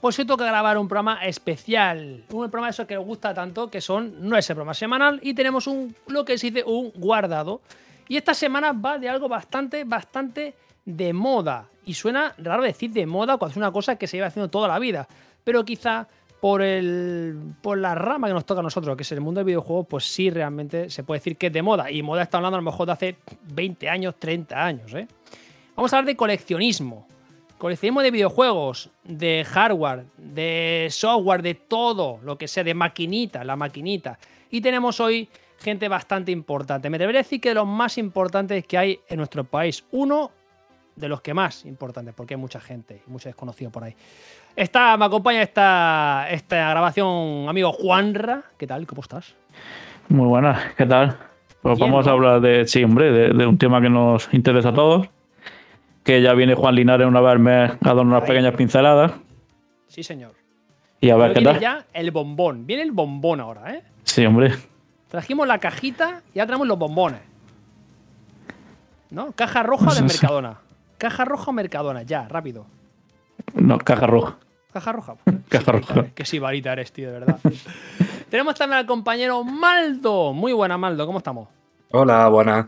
pues hoy toca grabar un programa especial. Un programa que os gusta tanto, que son, no es el programa semanal, y tenemos un, lo que se dice, un guardado. Y esta semana va de algo bastante, bastante de moda. Y suena raro decir de moda cuando es una cosa que se lleva haciendo toda la vida. Pero quizá por, el, por la rama que nos toca a nosotros, que es el mundo del videojuego, pues sí realmente se puede decir que es de moda. Y moda está hablando a lo mejor de hace 20 años, 30 años. ¿eh? Vamos a hablar de coleccionismo. Coleccionismo de videojuegos, de hardware, de software, de todo lo que sea, de maquinita, la maquinita. Y tenemos hoy gente bastante importante. Me debería decir que de los más importantes que hay en nuestro país. Uno de los que más importantes, porque hay mucha gente, mucho desconocido por ahí. Está, me acompaña esta, esta grabación, amigo Juanra. ¿Qué tal? ¿Cómo estás? Muy buenas, ¿qué tal? Pues vamos a hablar de, sí, hombre, de, de un tema que nos interesa a todos que ya viene Juan Linares una vez me a dar unas pequeñas pinceladas. Sí, señor. Y a ver qué tal. ya el bombón. Viene el bombón ahora, ¿eh? Sí, hombre. Trajimos la cajita y ya traemos los bombones. ¿No? Caja roja de Mercadona. Caja roja o Mercadona, ya, rápido. No, caja roja. Caja roja. caja roja. Que sí, varita eres, tío, de verdad. Tenemos también al compañero Maldo. Muy buena, Maldo. ¿Cómo estamos? Hola, buena.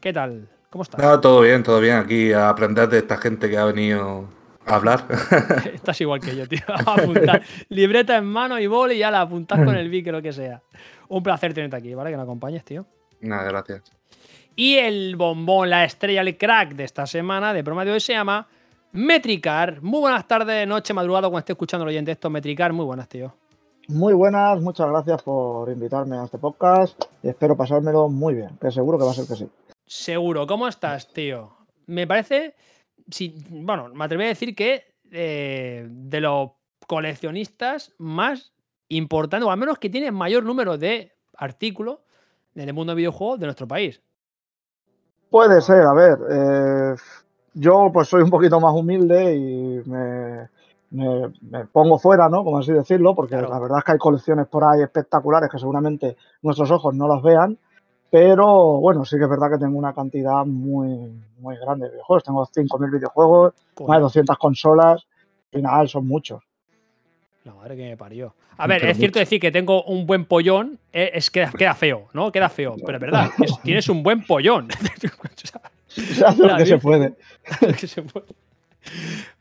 ¿Qué tal? ¿Cómo estás? Ah, todo bien, todo bien. Aquí a aprender de esta gente que ha venido a hablar. Estás igual que yo, tío. A apuntar. Libreta en mano y boli y ya la apuntás con el bic, lo que sea. Un placer tenerte aquí, ¿vale? Que me acompañes, tío. Nada, gracias. Y el bombón, la estrella, el crack de esta semana, de broma de hoy, se llama Metricar. Muy buenas tardes, noche, madrugada, cuando esté escuchando el oyente esto. Metricar, muy buenas, tío. Muy buenas, muchas gracias por invitarme a este podcast y espero pasármelo muy bien, que seguro que va a ser que sí. Seguro. ¿Cómo estás, tío? Me parece. bueno, me atrevo a decir que eh, de los coleccionistas más importantes, o al menos que tienen mayor número de artículos en el mundo de videojuegos de nuestro país. Puede ser, a ver. Eh, yo, pues, soy un poquito más humilde y me, pongo fuera, ¿no? Como así decirlo, porque la verdad es que hay colecciones por ahí espectaculares que seguramente nuestros ojos no las vean pero bueno, sí que es verdad que tengo una cantidad muy, muy grande de videojuegos. Tengo 5.000 videojuegos, más de 200 consolas. Al final son muchos. La madre que me parió. A ver, es cierto decir que tengo un buen pollón, eh, es que queda feo, ¿no? Queda feo, pero es verdad, tienes un buen pollón. se hace lo que se puede. que se puede.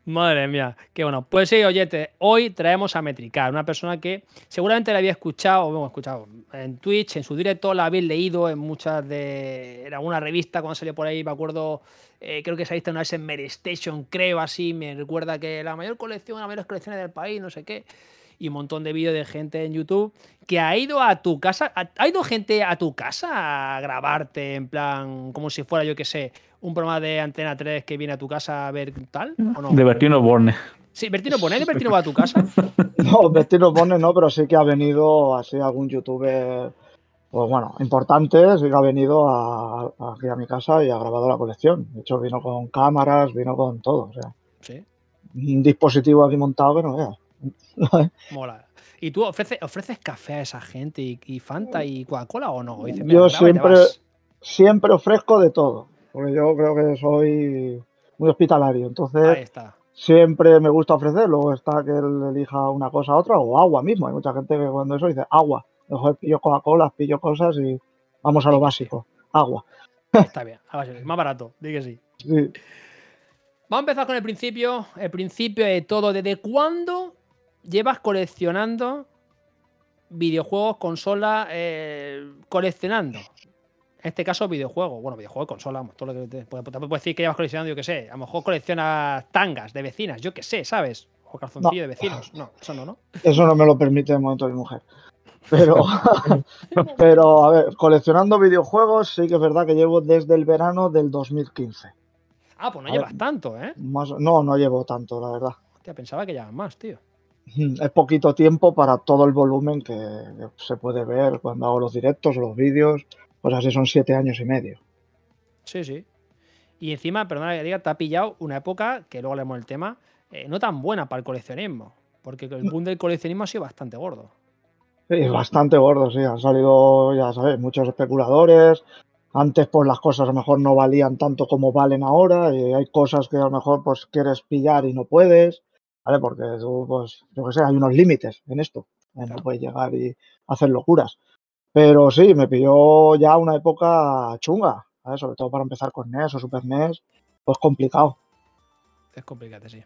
Madre mía, qué bueno. Pues sí, oyete, hoy traemos a Metricar, una persona que seguramente la había escuchado, o hemos escuchado en Twitch, en su directo, la habéis leído en muchas de. en alguna revista cuando salió por ahí, me acuerdo, eh, creo que visto una vez en Mary Station, creo así, me recuerda que la mayor colección, las colecciones del país, no sé qué y un montón de vídeos de gente en YouTube que ha ido a tu casa. ¿Ha ido gente a tu casa a grabarte en plan, como si fuera, yo qué sé, un programa de Antena 3 que viene a tu casa a ver tal? ¿o no? De Bertino Borne. Sí, Bertino Borne, Bertino va a tu casa? No, Bertino Borne no, pero sí que ha venido así algún youtuber, pues bueno, importante, sí que ha venido aquí a mi casa y ha grabado la colección. De hecho, vino con cámaras, vino con todo, o sea. Sí. Un dispositivo aquí montado que no veas. Mola. ¿Y tú ofreces, ofreces café a esa gente y, Fanta y Coca-Cola o no? yo siempre, siempre ofrezco de todo, porque yo creo que soy muy hospitalario. Entonces, siempre me gusta ofrecer. Luego está que él elija una cosa a otra o agua mismo. Hay mucha gente que cuando eso dice agua. Mejor pillo Coca-Cola, pillo cosas y vamos a lo básico. Agua. Está bien, más barato, di que sí. sí. Vamos a empezar con el principio. El principio de todo. ¿Desde cuándo llevas coleccionando videojuegos, consolas, eh, coleccionando. En este caso, videojuegos. Bueno, videojuegos, consolas, todo lo que te, puedes decir que llevas coleccionando, yo qué sé. A lo mejor coleccionas tangas de vecinas, yo qué sé, ¿sabes? O calzoncillo de vecinos. No, eso no, ¿no? Eso no me lo permite de momento mi mujer. Pero, pero, a ver, coleccionando videojuegos, sí que es verdad que llevo desde el verano del 2015. Ah, pues no llevas tanto, ¿eh? no, no llevo tanto, la verdad. Hostia, pensaba que llevas más, tío. Es poquito tiempo para todo el volumen que se puede ver cuando hago los directos o los vídeos. Pues así son siete años y medio. Sí, sí. Y encima, perdona que diga, te ha pillado una época, que luego leemos el tema, eh, no tan buena para el coleccionismo. Porque el boom del coleccionismo ha sido bastante gordo. Sí, bastante gordo, sí. Han salido, ya sabes, muchos especuladores. Antes, pues las cosas a lo mejor no valían tanto como valen ahora. Y hay cosas que a lo mejor pues quieres pillar y no puedes ¿vale? Porque tú, pues, yo qué sé, hay unos límites en esto. No puedes llegar y hacer locuras. Pero sí, me pilló ya una época chunga, sobre todo para empezar con NES o Super NES, pues complicado. Es complicado, sí.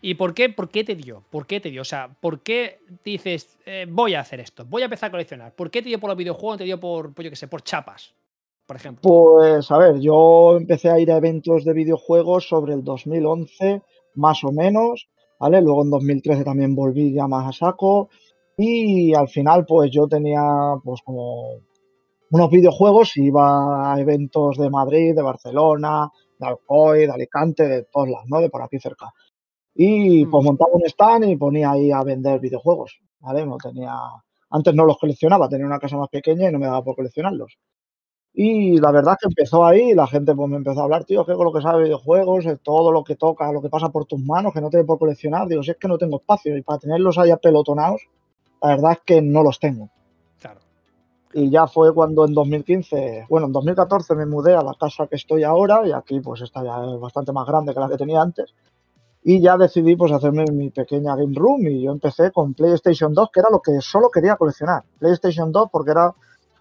¿Y por qué, por qué te dio? ¿Por qué te dio? O sea, ¿por qué dices, eh, voy a hacer esto? Voy a empezar a coleccionar. ¿Por qué te dio por los videojuegos? ¿Te dio por, pues yo qué sé, por chapas? Por ejemplo. Pues, a ver, yo empecé a ir a eventos de videojuegos sobre el 2011, más o menos, ¿vale? Luego en 2013 también volví ya más a saco. Y al final, pues yo tenía, pues como unos videojuegos y iba a eventos de Madrid, de Barcelona, de Alcoy, de Alicante, de todos lados, ¿no? De por aquí cerca. Y mm. pues montaba un stand y ponía ahí a vender videojuegos, ¿vale? No tenía... Antes no los coleccionaba, tenía una casa más pequeña y no me daba por coleccionarlos. Y la verdad es que empezó ahí y la gente pues me empezó a hablar, tío, que con lo que sabe de videojuegos, todo lo que toca, lo que pasa por tus manos, que no te por coleccionar. Digo, si es que no tengo espacio y para tenerlos ahí apelotonados, la verdad es que no los tengo. Claro. Y ya fue cuando en 2015, bueno, en 2014 me mudé a la casa que estoy ahora y aquí pues está ya bastante más grande que la que tenía antes. Y ya decidí pues hacerme mi pequeña game room y yo empecé con PlayStation 2, que era lo que solo quería coleccionar. PlayStation 2 porque era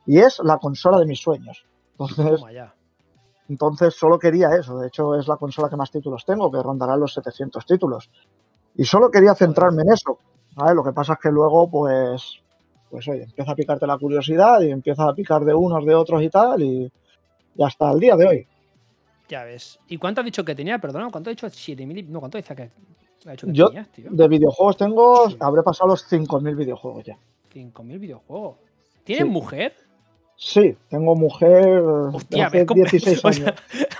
y es la consola de mis sueños. Entonces, entonces solo quería eso. De hecho, es la consola que más títulos tengo, que rondará los 700 títulos. Y solo quería centrarme en eso. Lo que pasa es que luego, pues, pues oye, empieza a picarte la curiosidad y empieza a picar de unos, de otros y tal, y, y hasta el día de hoy. Ya ves. ¿Y cuánto has dicho que tenía? Perdona, ¿cuánto has dicho? 7.000. No, ¿cuánto dice que, ha dicho que Yo, tenías, tío? De videojuegos tengo. Habré pasado los 5.000 videojuegos ya. 5.000 videojuegos. ¿Tienes mujer? Sí, tengo mujer Hostia, hace 16 años.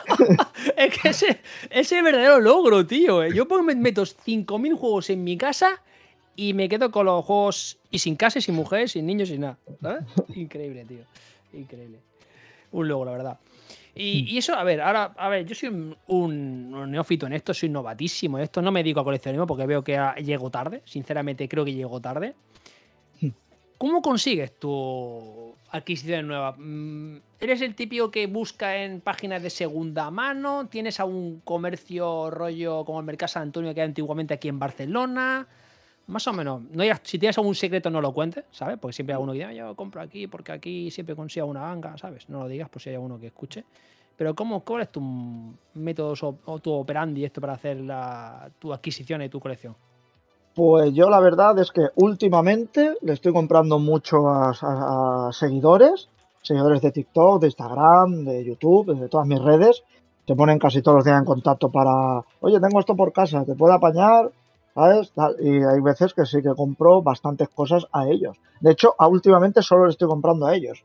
es que ese, ese verdadero logro, tío. Eh. Yo me meto 5.000 juegos en mi casa y me quedo con los juegos y sin casa, sin mujer, sin niños, sin nada. ¿sabes? Increíble, tío. Increíble. Un logro, la verdad. Y, eso, a ver, ahora, a ver, yo soy un, neófito en esto, soy novatísimo en esto. No me dedico a coleccionismo porque veo que llego tarde. Sinceramente, creo que llego tarde. Hmm. ¿Cómo consigues tu adquisición nueva? Mm, ¿Eres el típico que busca en páginas de segunda mano? ¿Tienes algún comercio rollo como el Mercado San Antonio que hay antiguamente aquí en Barcelona? Más o menos. No si tienes algún secreto, no lo cuentes, ¿sabes? Porque siempre hay uno que dice, ah, yo compro aquí porque aquí siempre consigo una ganga, ¿sabes? No lo digas por si hay uno que escuche. Pero ¿cómo, ¿cuál es tu método o tu operandi esto para hacer la, tu adquisición y tu colección? Pues yo la verdad es que últimamente le estoy comprando mucho a, seguidores, seguidores de TikTok, de Instagram, de YouTube, de todas mis redes. Te ponen casi todos los días en contacto para, oye, tengo esto por casa, ¿te puedo apañar? ¿Sabes? Y hay veces que sí que compro bastantes cosas a ellos. De hecho, últimamente solo le estoy comprando a ellos.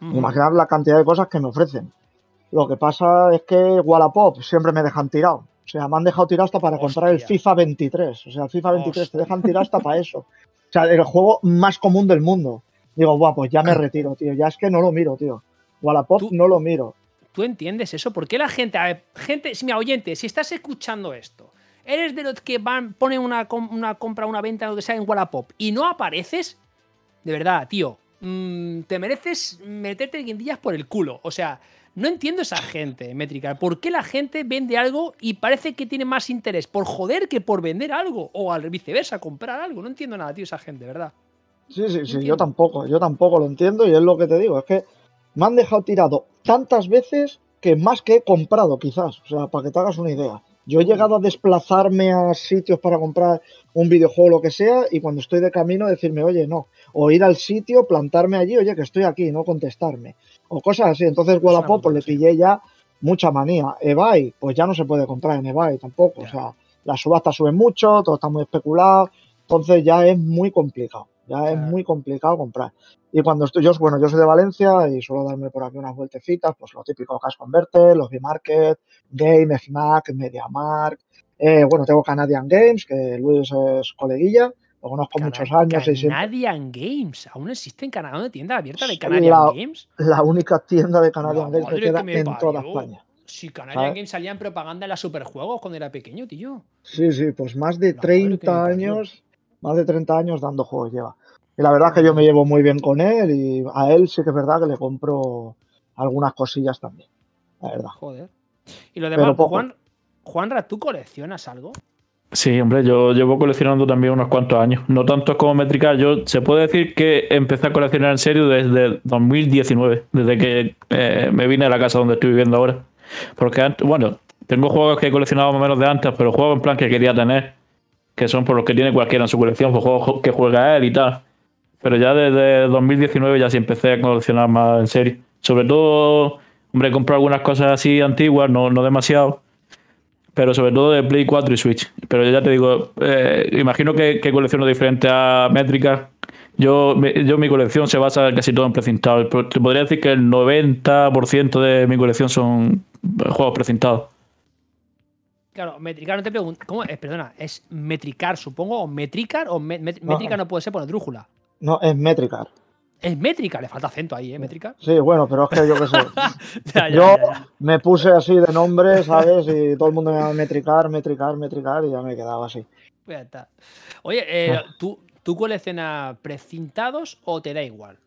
Imaginar la cantidad de cosas que me ofrecen. Lo que pasa es que Wallapop siempre me dejan tirado. O sea, me han dejado tirado hasta para comprar el FIFA 23. O sea, el FIFA 23 te dejan tirado hasta para eso. O sea, el juego más común del mundo. Digo, guau, pues ya me retiro, tío. Ya es que no lo miro, tío. Wallapop no lo miro. ¿Tú entiendes eso? ¿Por qué la gente, a ver, gente, si mi oyente, si estás escuchando esto ¿Eres de los que van, ponen una, una compra, una venta, lo que sea en Wallapop y no apareces? De verdad, tío. Mm, te mereces meterte guindillas por el culo. O sea, no entiendo esa gente, métrica. ¿Por qué la gente vende algo y parece que tiene más interés por joder que por vender algo? O al viceversa, comprar algo. No entiendo nada, tío, esa gente, ¿verdad? Sí, sí, sí, yo tampoco, yo tampoco lo entiendo y es lo que te digo. Es que me han dejado tirado tantas veces que más que he comprado, quizás. O sea, para que te hagas una idea. Yo he llegado a desplazarme a sitios para comprar un videojuego o lo que sea y cuando estoy de camino decirme, oye, no. O ir al sitio, plantarme allí, oye, que estoy aquí, no contestarme. O cosas así. Entonces, Wallapop, pues le pillé ya mucha manía. eBay, pues ya no se puede comprar en eBay tampoco. O sea, las subastas suben mucho, todo está muy especulado. Entonces ya es muy complicado. Ya es muy complicado comprar. Y cuando estoy, yo, bueno, yo soy de Valencia y suelo darme por aquí unas vueltecitas, pues lo típico, Cash Converter, los B-Market, Game, FNAC, MediaMark. Eh, bueno, tengo Canadian Games, que Luis es coleguilla, lo conozco muchos años. Canadian Games, ¿aún existe en Canadá una tienda abierta de Canadian Games? La única tienda de Canadian Games que queda en toda España. Si Canadian Games salía en propaganda en la Superjuegos cuando era pequeño, tío. Sí, sí, pues más de 30 años, más de 30 años dando juegos lleva. Y la verdad es que yo me llevo muy bien con él y a él sí que es verdad que le compro algunas cosillas también. La verdad. Joder. Y lo demás, Juan, Juanra, ¿tú coleccionas algo? Sí, hombre, yo llevo coleccionando también unos cuantos años. No tantos como Metricar. Yo se puede decir que empecé a coleccionar en serio desde 2019, desde que eh, me vine a la casa donde estoy viviendo ahora. Porque antes, bueno, tengo juegos que he coleccionado más o menos de antes, pero juegos en plan que quería tener, que son por los que tiene cualquiera en su colección, pues juegos que juega él y tal. Pero ya desde 2019 ya sí empecé a coleccionar más en serio. Sobre todo, hombre, he comprado algunas cosas así antiguas, no, no demasiado pero sobre todo de Play 4 y Switch. Pero ya te digo, eh, imagino que, que, colecciono diferente a métricas. Yo, yo mi colección se basa casi todo en precintados. Te podría decir que el 90% de mi colección son juegos precintados. Claro, Metricar no te pregunto. ¿Cómo es? Perdona, ¿es Metricar, supongo? ¿O Metricar? ¿O Métrica no, puede ser por drújula? No, es Metricar. Es métrica, le falta acento ahí, ¿eh? Métrica. Sí, bueno, pero es que yo qué sé. yo me puse así de nombre, ¿sabes? Y todo el mundo me llama metricar, metricar, metricar y ya me he quedado así. Pues ya está. Oye, eh, ¿tú, ¿tú coleccionas precintados o te da igual?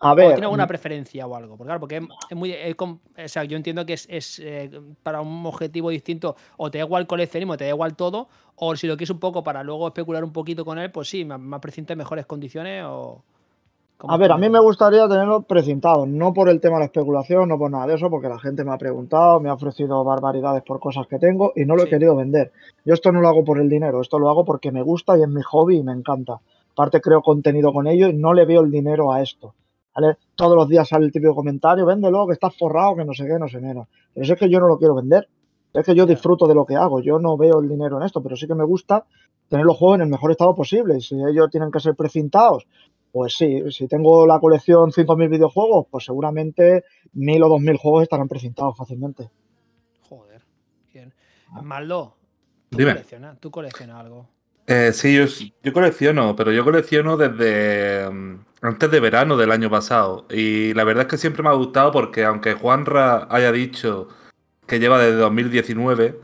A ver. ¿Tienes alguna preferencia o algo? Porque claro, porque es muy. o sea, yo entiendo que es, eh, para un objetivo distinto, o te da igual el coleccionismo, te da igual todo, o si lo quieres un poco para luego especular un poquito con él, pues sí, más, más en mejores condiciones o. A ver, a mí me gustaría tenerlo precintado, no por el tema de la especulación, no por nada de eso, porque la gente me ha preguntado, me ha ofrecido barbaridades por cosas que tengo y no lo he querido vender. Yo esto no lo hago por el dinero, esto lo hago porque me gusta y es mi hobby y me encanta. Aparte creo contenido con ello y no le veo el dinero a esto. ¿Vale? Todos los días sale el típico comentario, véndelo, que estás forrado, que no sé qué, no sé menos. Pero eso es que yo no lo quiero vender. Es que yo disfruto de lo que hago, yo no veo el dinero en esto, pero sí que me gusta tener los juegos en el mejor estado posible. Y si ellos tienen que ser precintados pues sí, si tengo la colección 5.000 videojuegos, pues seguramente 1.000 o 2.000 juegos estarán precintados fácilmente. Joder, bien. Maldo, ¿tú coleccionas? ¿Tú coleccionas algo? Eh, sí, yo, colecciono, pero yo colecciono desde mm, antes de verano del año pasado. Y la verdad es que siempre me ha gustado porque aunque Juanra haya dicho que lleva desde 2019,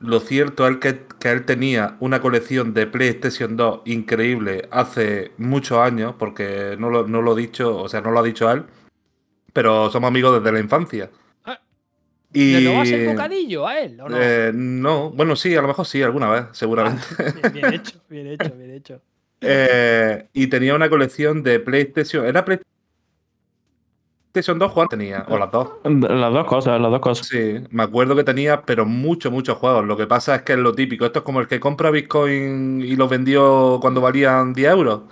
lo cierto es que, él tenía una colección de PlayStation 2 increíble hace muchos años, porque no lo, no lo he dicho, o sea, no lo ha dicho él, pero somos amigos desde la infancia. Y, ¿Le vas el bocadillo a él? ¿o no? Eh, no, bueno, sí, a lo mejor sí, alguna vez, seguramente. Ah, bien, hecho, bien hecho, bien hecho. Eh, y tenía una colección de PlayStation. Era PlayStation son dos juegos tenía, o las dos. Las dos cosas, las dos cosas. Sí, me acuerdo que tenía, pero muchos, muchos juegos. Lo que pasa es que es lo típico. Esto es como el que compra Bitcoin y los vendió cuando valían 10 euros.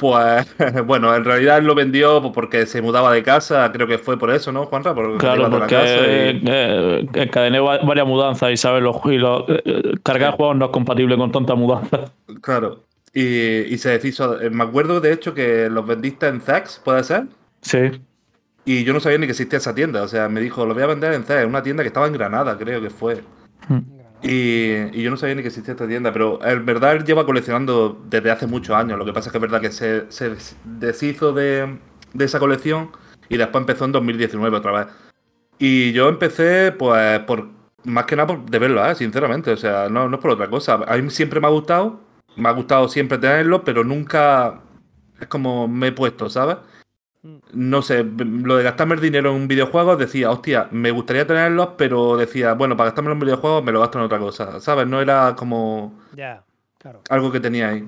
Pues bueno, en realidad él lo vendió porque se mudaba de casa, creo que fue por eso, ¿no, Juanra? claro, porque y... eh, encadené varias mudanzas y sabes, los, y eh, cargar juegos no es compatible con tanta mudanza. Claro. Y, se deshizo. Me acuerdo de hecho que los vendiste en Zax, ¿puede ser? Sí. Y yo no sabía ni que existía esa tienda. O sea, me dijo, lo voy a vender en C, una tienda que estaba en Granada, creo que fue. Hmm. Y, yo no sabía ni que existía esta tienda, pero en verdad él lleva coleccionando desde hace muchos años. Lo que pasa es que es verdad que se, deshizo de, esa colección y después empezó en 2019 otra vez. Y yo empecé, pues, por más que nada de verlo, ¿eh? sinceramente. O sea, no, no es por otra cosa. A mí siempre me ha gustado, me ha gustado siempre tenerlo, pero nunca es como me he puesto, ¿sabes? No sé, lo de gastarme el dinero en un videojuego decía, hostia, me gustaría tenerlos, pero decía, bueno, para gastarme en un videojuego me lo gasto en otra cosa, ¿sabes? No era como claro. algo que tenía ahí.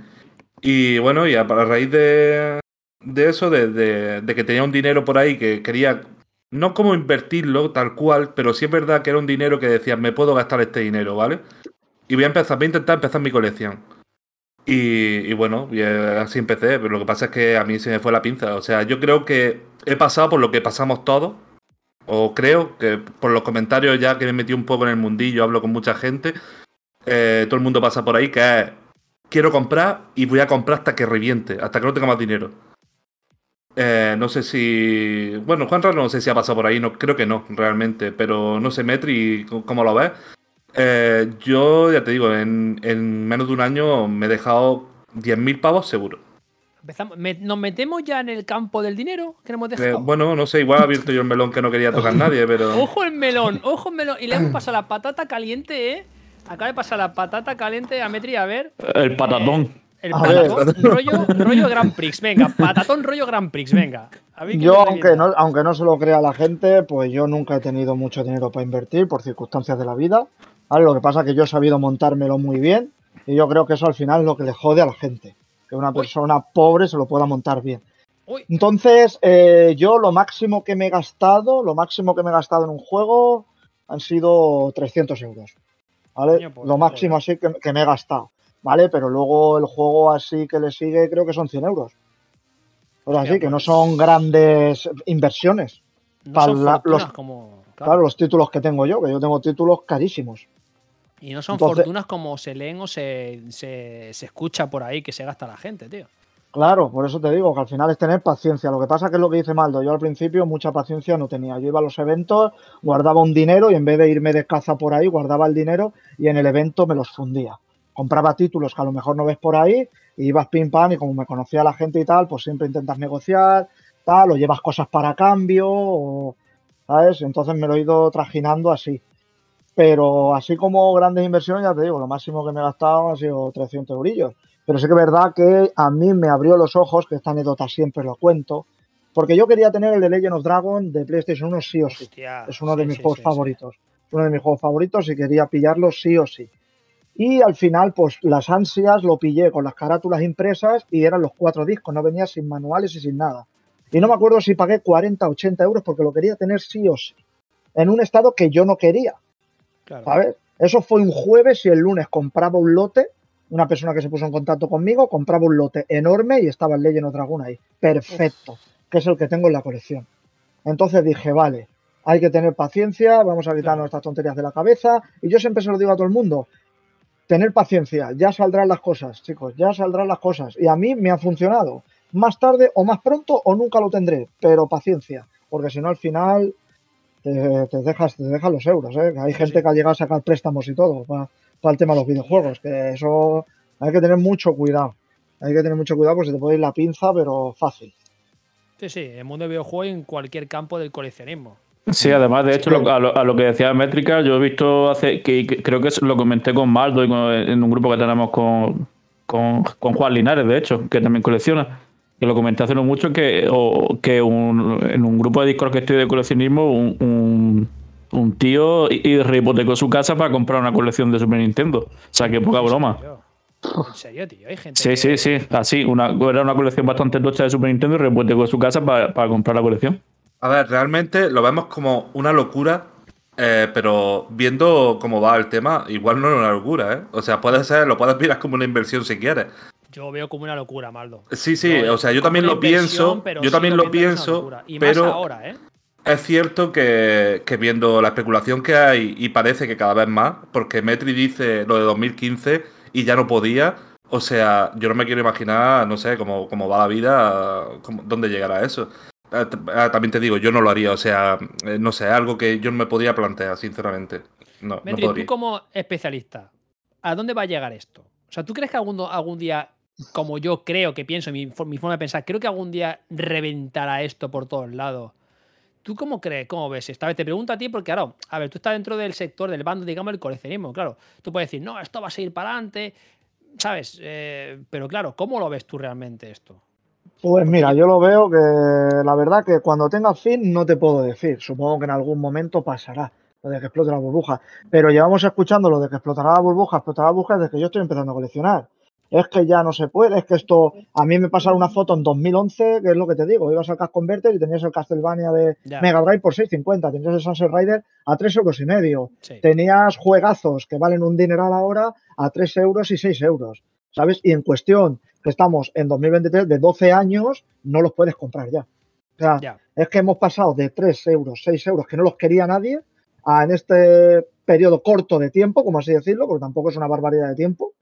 Y bueno, y a, raíz de, de eso, de, que tenía un dinero por ahí que quería, no como invertirlo tal cual, pero sí es verdad que era un dinero que decía, me puedo gastar este dinero, ¿vale? Y voy a empezar, voy a intentar empezar mi colección. Y, bueno, así empecé, lo que pasa es que a mí se me fue la pinza. O sea, yo creo que he pasado por lo que pasamos todos, o creo que por los comentarios ya que me metí un poco en el mundillo, hablo con mucha gente, eh, todo el mundo pasa por ahí, que es, quiero comprar y voy a comprar hasta que reviente, hasta que no tenga más dinero. Eh, no sé si. Bueno, Juan no sé si ha pasado por ahí, no, creo que no, realmente, pero no sé, Metri, ¿cómo lo ves? Eh, yo, ya te digo, en, menos de un año me he dejado 10.000 pavos seguro. ¿Nos metemos ya en el campo del dinero que hemos dejado? Eh, bueno, no sé, igual ha abierto yo el melón que no quería tocar nadie, pero. Ojo el melón, ojo el melón. Y le hemos pasado la patata caliente, ¿eh? Acaba de pasar la patata caliente a Metri, a ver. El patatón. El patatón, rollo, rollo Grand Prix, venga, patatón rollo Grand Prix, venga. yo, aunque no, aunque no se lo crea la gente, pues yo nunca he tenido mucho dinero para invertir por circunstancias de la vida. Lo que pasa es que yo he sabido montármelo muy bien y yo creo que eso al final es lo que le jode a la gente. Que una persona pobre se lo pueda montar bien. Entonces, eh, yo lo máximo que me he gastado, lo máximo que me he gastado en un juego han sido 300 euros. ¿Vale? Pues, lo máximo así que, me he gastado. ¿Vale? Pero luego el juego así que le sigue creo que son 100 euros. Pero así, que no pues son grandes inversiones. para los, como, claro. los títulos que tengo yo, que yo tengo títulos carísimos. Y no son fortunas como se leen o se, se, escucha por ahí que se gasta la gente, tío. Claro, por eso te digo que al final es tener paciencia. Lo que pasa que es lo que dice Maldo. Yo al principio mucha paciencia no tenía. Yo iba a los eventos, guardaba un dinero y en vez de irme de caza por ahí, guardaba el dinero y en el evento me los fundía. Compraba títulos que a lo mejor no ves por ahí y ibas pim pam y como me conocía la gente y tal, pues siempre intentas negociar, tal, o llevas cosas para cambio, ¿sabes? Entonces me lo he ido trajinando así. Pero así como grandes inversiones, ya te digo, lo máximo que me he gastado ha sido 300 eurillos. Pero sí que es verdad que a mí me abrió los ojos, que esta anécdota siempre lo cuento, porque yo quería tener el de Legend of Dragon de PlayStation 1 sí o sí. es uno de mis juegos favoritos. Uno de mis juegos favoritos y quería pillarlo sí o sí. Y al final, pues las ansias lo pillé con las carátulas impresas y eran los cuatro discos, no venía sin manuales y sin nada. Y no me acuerdo si pagué 40 o 80 euros porque lo quería tener sí o sí. En un estado que yo no quería. Claro. Eso fue un jueves y el lunes compraba un lote. Una persona que se puso en contacto conmigo compraba un lote enorme y estaba el Legend of Dragon ahí. Perfecto. Que es el que tengo en la colección. Entonces dije, vale, hay que tener paciencia, vamos a quitarnos estas tonterías de la cabeza. Y yo siempre se lo digo a todo el mundo, tener paciencia, ya saldrán las cosas, chicos, ya saldrán las cosas. Y a mí me ha funcionado. Más tarde o más pronto o nunca lo tendré, pero paciencia, porque si no al final te, dejas, te dejas los euros. ¿eh? Hay gente que ha llegado a sacar préstamos y todo para, el tema de los videojuegos, que eso hay que tener mucho cuidado. Hay que tener mucho cuidado porque se te puede ir la pinza, pero fácil. Sí, sí, en el mundo de videojuegos en cualquier campo del coleccionismo. Sí, además, de hecho, a, lo, que decía Métrica, yo he visto hace, que, creo que lo comenté con Maldo y en un grupo que tenemos con, con, Juan Linares, de hecho, que también colecciona, que lo comenté hace no mucho, que, que en un grupo de discos que estoy de coleccionismo, un, un, tío y, hipotecó su casa para comprar una colección de Super Nintendo. O sea, que poca broma. ¿En serio, tío? Hay gente. Sí, sí, sí. Así, una, era una colección bastante tocha de Super Nintendo y hipotecó su casa para, para comprar la colección. A ver, realmente lo vemos como una locura, eh, pero viendo cómo va el tema, igual no es una locura, ¿eh? O sea, puede ser, lo puedes mirar como una inversión si quieres. Yo veo como una locura, Maldo. Sí, sí, o sea, yo también lo pienso, yo también lo pienso, pero ahora, ¿eh? es cierto que, que, viendo la especulación que hay y parece que cada vez más, porque Metri dice lo de 2015 y ya no podía, o sea, yo no me quiero imaginar, no sé, cómo, cómo va la vida, dónde llegará eso. Ah, ah, también te digo, yo no lo haría, o sea, eh, no sé, algo que yo no me podía plantear, sinceramente. No, no podría. tú como especialista, ¿a dónde va a llegar esto? O sea, ¿tú crees que algún, algún día, como yo creo que pienso, mi, mi forma de pensar, creo que algún día reventará esto por todos lados? ¿Tú cómo crees? ¿Cómo ves? Esta vez te pregunto a ti porque, claro, a ver, tú estás dentro del sector, del bando, digamos, del coleccionismo. Claro, tú puedes decir, no, esto va a seguir para adelante, ¿sabes? Eh, pero claro, ¿cómo lo ves tú realmente esto? Pues mira, yo lo veo que la verdad que cuando tenga fin no te puedo decir. Supongo que en algún momento pasará lo de que explote la burbuja. Pero llevamos escuchando lo de que explotará la burbuja, explotará la burbuja desde que yo estoy empezando a coleccionar. Es que ya no se puede, es que esto. A mí me pasaron una foto en 2011, que es lo que te digo. Ibas al Cash Converter y tenías el Castlevania de Mega Drive por 6.50. Tenías el Sunset Rider a 3 euros y medio. Tenías juegazos que valen un dineral ahora a 3 euros y 6 euros. ¿Sabes? Y en cuestión que estamos en 2023 de 12 años, no los puedes comprar ya. O sea, es que hemos pasado de 3 euros, 6 euros, que no los quería nadie, a en este periodo corto de tiempo, como así decirlo, porque tampoco es una barbaridad de tiempo,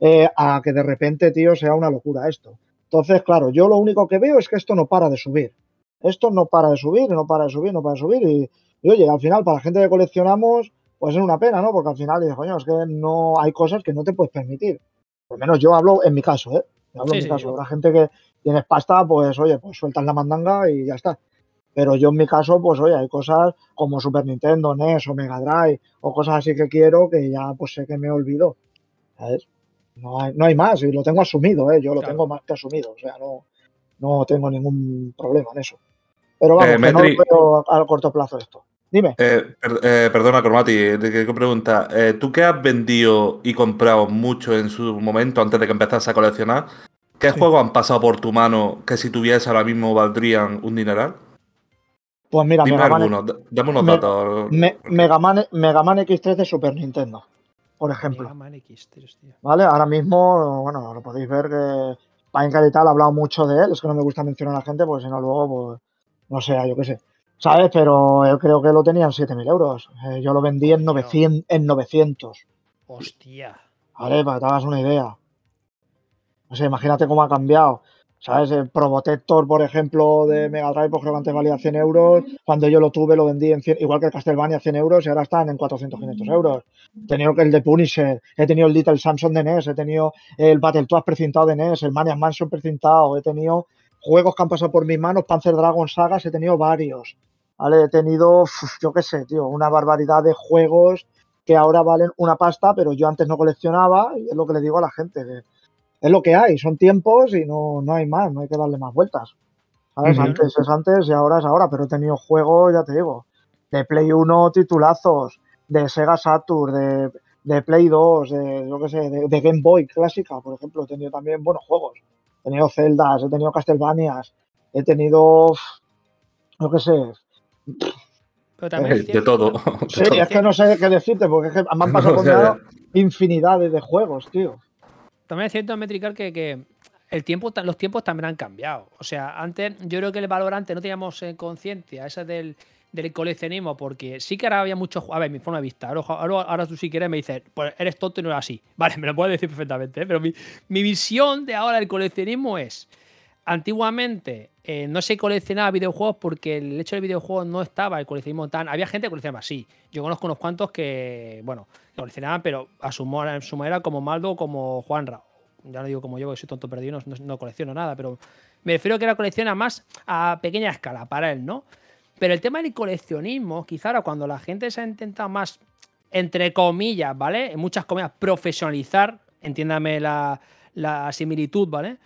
eh, a que de repente, tío, sea una locura esto. Entonces, claro, yo lo único que veo es que esto no para de subir. Esto no para de subir, no para de subir, no para de subir. Y, y oye, al final, para la gente que coleccionamos, pues es una pena, ¿no? Porque al final, dices, coño, es que no hay cosas que no te puedes permitir. Por lo menos yo hablo en mi caso, ¿eh? hablo en mi caso. La gente que tiene pasta, pues oye, pues sueltas la mandanga y ya está. Pero yo en mi caso, pues oye, hay cosas como Super Nintendo, NES o Mega Drive o cosas así que quiero que ya pues sé que me olvido. ¿Sabes? No hay, no hay más y lo tengo asumido, ¿eh? Yo lo tengo más que asumido. O sea, no, no tengo ningún problema en eso. Pero vamos, eh, que no lo veo a corto plazo esto. Dime. Eh, eh, perdona, Cromati, te quiero preguntar. Eh, ¿Tú qué has vendido y comprado mucho en su momento antes de que empezase a coleccionar? ¿Qué juegos han pasado por tu mano que si tuviese ahora mismo valdrían un dineral? Pues mira, Dime Mega Man, algunos, dame unos Me- datos. Me- Mega, Man, Mega Man X3 de Super Nintendo, por ejemplo. Mega Man X3, tío. ¿Vale? Ahora mismo, bueno, lo podéis ver que Paincar y tal ha hablado mucho de él. Es que no me gusta mencionar a la gente porque si no luego, pues, no sé, yo qué sé. ¿Sabes? Pero yo creo que lo tenía en 7.000 euros. Eh, yo lo vendí en 900, en 900. Hostia. ¿Vale? Para que te hagas una idea. No sé, imagínate cómo ha cambiado. ¿Sabes? El Probotector, por ejemplo, de Mega Drive, pues creo que antes valía 100 euros. Cuando yo lo tuve, lo vendí en 100, igual que el Castlevania, 100 euros y ahora están en 400, 500 euros. He tenido el de Punisher, he tenido el Little Samson de NES, he tenido el Battletoads precintado de NES, el Maniac Mansion precintado, he tenido juegos que han pasado por mis manos, Panzer Dragon Sagas, he tenido varios. ¿Vale? He tenido, yo qué sé, tío, una barbaridad de juegos que ahora valen una pasta, pero yo antes no coleccionaba y es lo que le digo a la gente, que es lo que hay, son tiempos y no, no hay más, no hay que darle más vueltas. ¿Sabes? Ujú. Antes es antes y ahora es ahora, pero he tenido juegos, ya te digo, de Play 1 titulazos, de Sega Saturn, de, de Play 2, de, yo qué sé, de, de Game Boy clásica, por ejemplo, he tenido también buenos juegos. He tenido Zeldas, he tenido Castlevanias, he tenido, yo qué sé, también es De todo. Sí, es que no sé qué decirte, porque es que me han pasado lado infinidades de juegos, tío. También es cierto, Metrical, que, que el tiempo, los tiempos también han cambiado. O sea, antes, yo creo que el valor antes no teníamos eh, conciencia, esa del, del coleccionismo, porque sí que ahora había muchos. A ver, mi forma de vista. Ahora, ahora, tú, si quieres, me dices, pues eres tonto y no es así. Vale, me lo puedes decir perfectamente, ¿eh? pero mi, mi visión de ahora del coleccionismo es. Antiguamente eh, no se coleccionaba videojuegos porque el hecho del videojuego no estaba el coleccionismo tan. Había gente que coleccionaba, sí. Yo conozco unos cuantos que, bueno, coleccionaban, pero a su, a su manera, como Maldo como Juanra. Ya no digo como yo, que soy tonto perdido, no, no- no colecciono nada, pero me refiero a que la colecciona más a pequeña escala para él, ¿no? Pero el tema del coleccionismo, quizá ahora cuando la gente se ha intentado más, entre comillas, ¿vale? En muchas comillas, profesionalizar, entiéndame la, la similitud, ¿vale?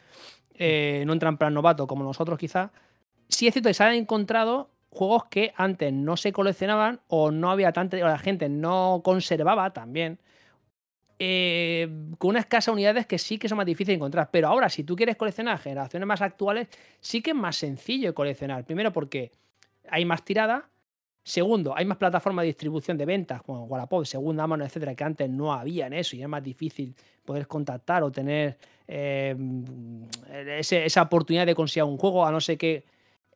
Eh, no entra en plan novato como nosotros quizá. Sí es cierto que se han encontrado juegos que antes no se coleccionaban o no había tanta, o la gente no conservaba también. eh, con unas escasas unidades que sí que son más difíciles de encontrar. Pero ahora, si tú quieres coleccionar generaciones más actuales, sí que es más sencillo coleccionar. Primero porque hay más tirada. Segundo, hay más plataformas de distribución de ventas, como Wallapop, segunda mano, etcétera, que antes no había en eso y es más difícil poder contactar o tener eh, esa oportunidad de conseguir un juego, a no ser que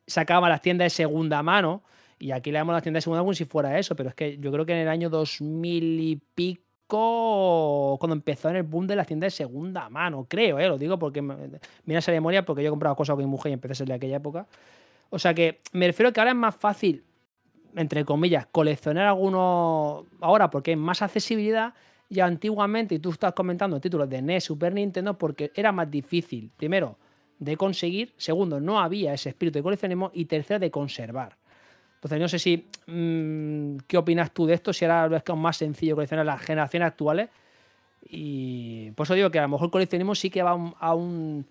sacaban las tiendas de segunda mano. Y aquí le damos las tiendas de segunda mano como si fuera eso, pero es que yo creo que en el año 2000 y pico, cuando empezó en el boom de las tiendas de segunda mano, creo, ¿eh? lo digo porque mira esa memoria, porque yo he comprado cosas con mi mujer y empecé a ser de aquella época. O sea que me refiero a que ahora es más fácil, entre comillas, coleccionar algunos ahora porque hay más accesibilidad y antiguamente, y tú estás comentando títulos de NES, Super Nintendo, porque era más difícil, primero, de conseguir, segundo, no había ese espíritu de coleccionismo y tercero, de conservar. Entonces, no sé si. mm, ¿Qué opinas tú de esto? Si ahora es más sencillo coleccionar las generaciones actuales. Y por eso digo que a lo mejor el coleccionismo sí que va a a, un,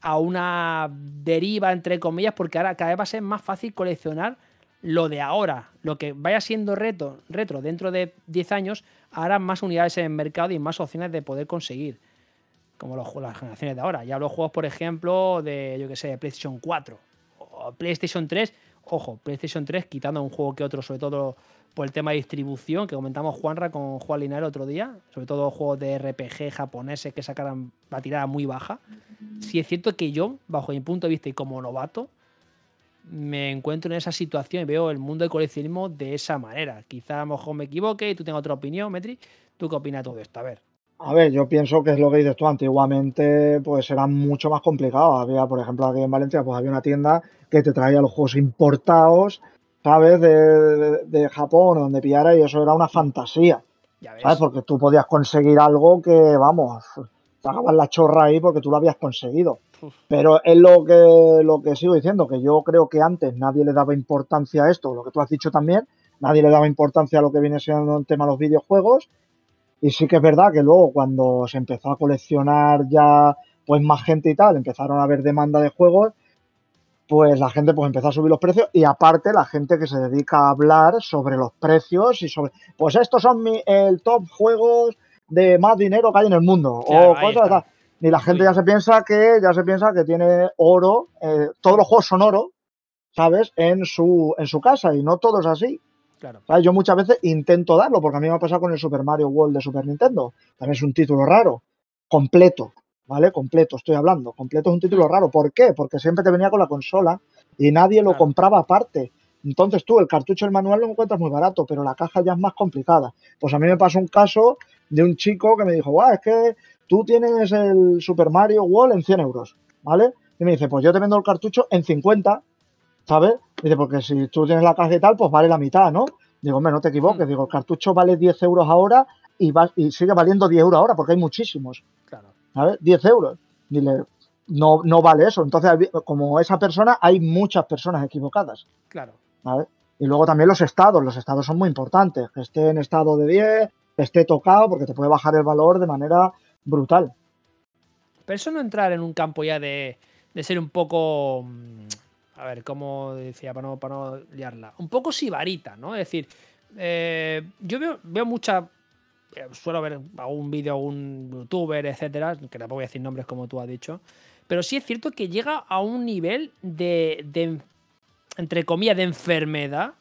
a una deriva, entre comillas, porque ahora cada vez va a ser más fácil coleccionar lo de ahora. Lo que vaya siendo reto, retro dentro de 10 años, hará más unidades en el mercado y más opciones de poder conseguir. Como los, las generaciones de ahora. Ya de juegos, por ejemplo, de, yo que sé, PlayStation 4 o PlayStation 3. Ojo, PlayStation 3 quitando un juego que otro, sobre todo por el tema de distribución, que comentamos Juanra con Juan Linares el otro día, sobre todo juegos de RPG japoneses que sacaran la tirada muy baja. Sí es cierto que yo, bajo mi punto de vista y como novato, me encuentro en esa situación y veo el mundo del coleccionismo de esa manera. Quizá a lo mejor me equivoque y tú tengas otra opinión, Metri. ¿Tú qué opinas de todo esto? A ver. A ver, yo pienso que es lo que dices tú. Antiguamente, pues era mucho más complicado. Había, por ejemplo, aquí en Valencia, pues había una tienda que te traía los juegos importados, ¿sabes? De, de- de Japón, donde pillara, y eso era una fantasía, Ya ves. ¿sabes? Porque tú podías conseguir algo que, vamos, te acabas la chorra ahí porque tú lo habías conseguido. Pero es lo que, lo que sigo diciendo, que yo creo que antes nadie le daba importancia a esto, lo que tú has dicho también, nadie le daba importancia a lo que viene siendo el tema de los videojuegos. Y sí que es verdad que luego cuando se empezó a coleccionar ya pues más gente y tal, empezaron a haber demanda de juegos pues la gente pues empezó a subir los precios y aparte la gente que se dedica a hablar sobre los precios y sobre, pues estos son mi, el top juegos de más dinero que hay en el mundo Claro, o ahí cosas Y la gente Sí. ya se piensa que ya se piensa que tiene oro, eh, todos los juegos son oro, ¿sabes? En su en su casa y no todo es así. Claro. ¿sabes? Yo muchas veces intento darlo porque a mí me ha pasado con el Super Mario World de Super Nintendo. También es un título raro, completo, ¿vale? Completo, estoy hablando. Completo es un título raro. ¿Por qué? Porque siempre te venía con la consola y nadie lo compraba aparte. Entonces tú el cartucho, el manual lo encuentras muy barato, pero la caja ya es más complicada. Pues a mí me pasó un caso de un chico que me dijo, guau, es que tú tienes el Super Mario World en 100 euros, ¿vale? Y me dice, pues yo te vendo el cartucho en 50, ¿sabes? Dice, porque si tú tienes la caja y tal, pues vale la mitad, ¿no? Digo, hombre, no te equivoques. Mm. Digo, el cartucho vale 10 euros ahora y, va, y sigue valiendo 10 euros ahora porque hay muchísimos, Claro. ¿sabes? 10 euros. Dile, no, no vale eso. Entonces, como esa persona, hay muchas personas equivocadas, Claro. Y luego también los estados. Los estados son muy importantes. Que esté en estado de 10, que esté tocado, porque te puede bajar el valor de manera brutal. Pero eso no entrar en un campo ya de, de ser un poco. mm, A ver, ¿cómo decía? Para no, para no liarla. Un poco sibarita, ¿no? Es decir, eh, yo veo, veo mucha. eh, Suelo ver algún vídeo, algún youtuber, etcétera, que tampoco voy a decir nombres como tú has dicho. Pero sí es cierto que llega a un nivel de, de entre comillas, de enfermedad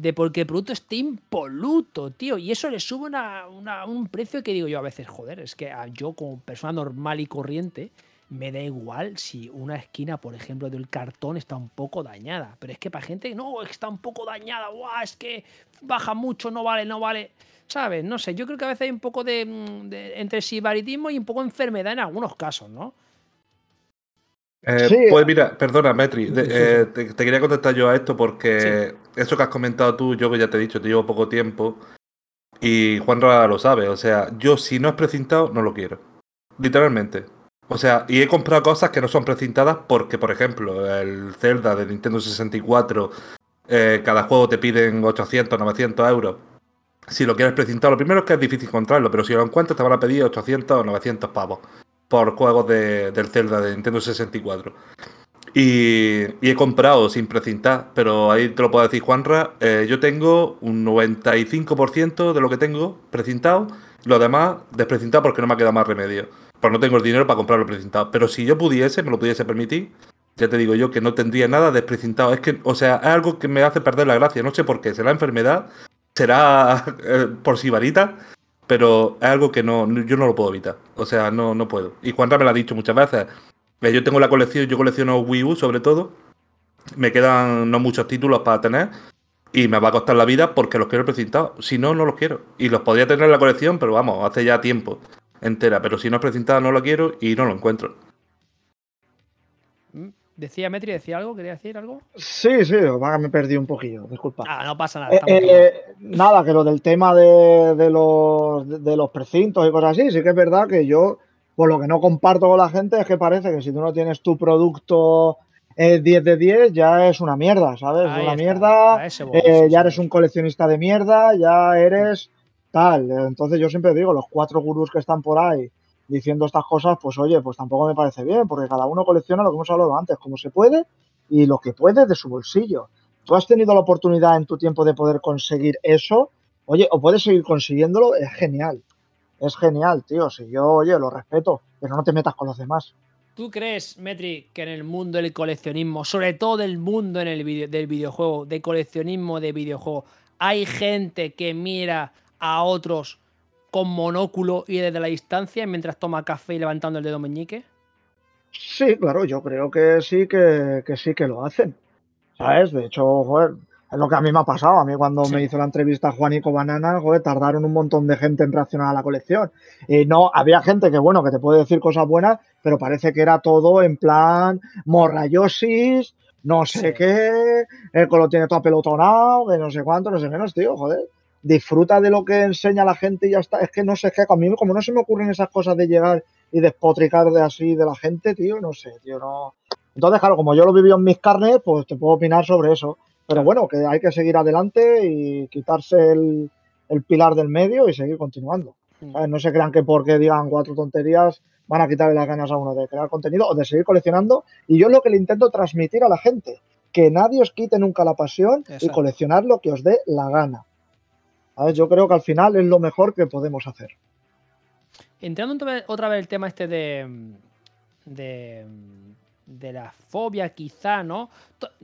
de porque el producto esté impoluto, tío. Y eso le sube una- un precio que digo yo a veces, joder, es que yo como persona normal y corriente me da igual si una esquina, por ejemplo, del cartón está un poco dañada. Pero es que para gente, no, está un poco dañada, guau, es que baja mucho, no vale, no vale. ¿Sabes? No sé, yo creo que a veces hay un poco de, mm, de- entre sibaritismo y un poco enfermedad en algunos casos, ¿no? Eh, Sí. Pues mira, perdona, Metri, de- Sí, sí, eh, te, te quería contestar yo a esto porque eso que has comentado tú, yo que ya te he dicho, te llevo poco tiempo y Juanra lo sabe, o sea, yo si no es precintado, no lo quiero. Literalmente. O sea, y he comprado cosas que no son precintadas porque, por ejemplo, el Zelda de Nintendo 64, eh, cada juego te piden 800, 900 euros. Si lo quieres precintado, lo primero es que es difícil encontrarlo, pero si lo encuentras te van a pedir 800 o 900 pavos por juegos de- del Zelda de Nintendo 64. Y, he comprado sin precintar, pero ahí te lo puedo decir, Juanra. eh, yo tengo un 95% de lo que tengo precintado, lo demás desprecintado porque no me ha quedado más remedio. Pues no tengo el dinero para comprarlo precintado. Pero si yo pudiese, me lo pudiese permitir, ya te digo yo que no tendría nada desprecintado. Es que, o sea, es algo que me hace perder la gracia. No sé por qué. ¿Será enfermedad? ¿Será eh, por sibarita? Pero es algo que no, yo no lo puedo evitar. O sea, no, no puedo. Y Juanra me lo ha dicho muchas veces. Eh, Yo tengo la colección, yo colecciono Wii U sobre todo. Me quedan no muchos títulos para tener. Y me va a costar la vida porque los quiero precintados. Si no, no los quiero. Y los podría tener en la colección, pero vamos, hace ya tiempo entera. Pero si no es precintado, no lo quiero y no lo encuentro. Decía Metri, decía algo, quería decir algo. Sí, sí, me perdí un poquillo, disculpa. Ah, no pasa nada. Eh, eh, nada, que lo del tema de, de los, de, los precintos y cosas así, sí que es verdad que yo, por lo que no comparto con la gente, es que parece que si tú no tienes tu producto eh, 10 de 10, ya es una mierda, ¿sabes? Ahí una está, mierda, eh, ya eres un coleccionista de mierda, ya eres tal. Entonces yo siempre digo, los cuatro gurús que están por ahí diciendo estas cosas, pues oye, pues tampoco me parece bien, porque cada uno colecciona lo que hemos hablado antes, como se puede y lo que puede de su bolsillo. Tú has tenido la oportunidad en tu tiempo de poder conseguir eso, oye, o puedes seguir consiguiéndolo, es genial. Es genial, tío. Si yo, oye, lo respeto, pero no te metas con los demás. ¿Tú crees, Metri, que en el mundo del coleccionismo, sobre todo del mundo en el video, del videojuego, de coleccionismo de videojuego, hay gente que mira a otros con monóculo y desde la distancia mientras toma café y levantando el dedo meñique? Sí, claro, yo creo que sí que, que sí que lo hacen. ¿Sabes? De hecho, joder, es lo que a mí me ha pasado. A mí cuando Sí. me hizo la entrevista Juanico Banana, joder, tardaron un montón de gente en reaccionar a la colección. Y no, había gente que, bueno, que te puede decir cosas buenas, pero parece que era todo en plan morrayosis, no sé Sí. qué, el lo tiene todo apelotonado, que no sé cuánto, no sé menos, tío, joder. Disfruta de lo que enseña la gente y ya está. Es que no sé qué, a mí como no se me ocurren esas cosas de llegar y despotricar de así de la gente, tío, no sé, tío, no. Entonces, claro, como yo lo viví en mis carnes, pues te puedo opinar sobre eso. Pero bueno, que hay que seguir adelante y quitarse el, el pilar del medio y seguir continuando. Mm. ¿sabes? No se crean que porque digan cuatro tonterías van a quitarle las ganas a uno de crear contenido o de seguir coleccionando. Y yo lo que le intento transmitir a la gente, que nadie os quite nunca la pasión y coleccionar lo que os dé la gana. Yo creo que al final es lo mejor que podemos hacer. Entrando otra vez el tema este de, de, la fobia, quizá, ¿no?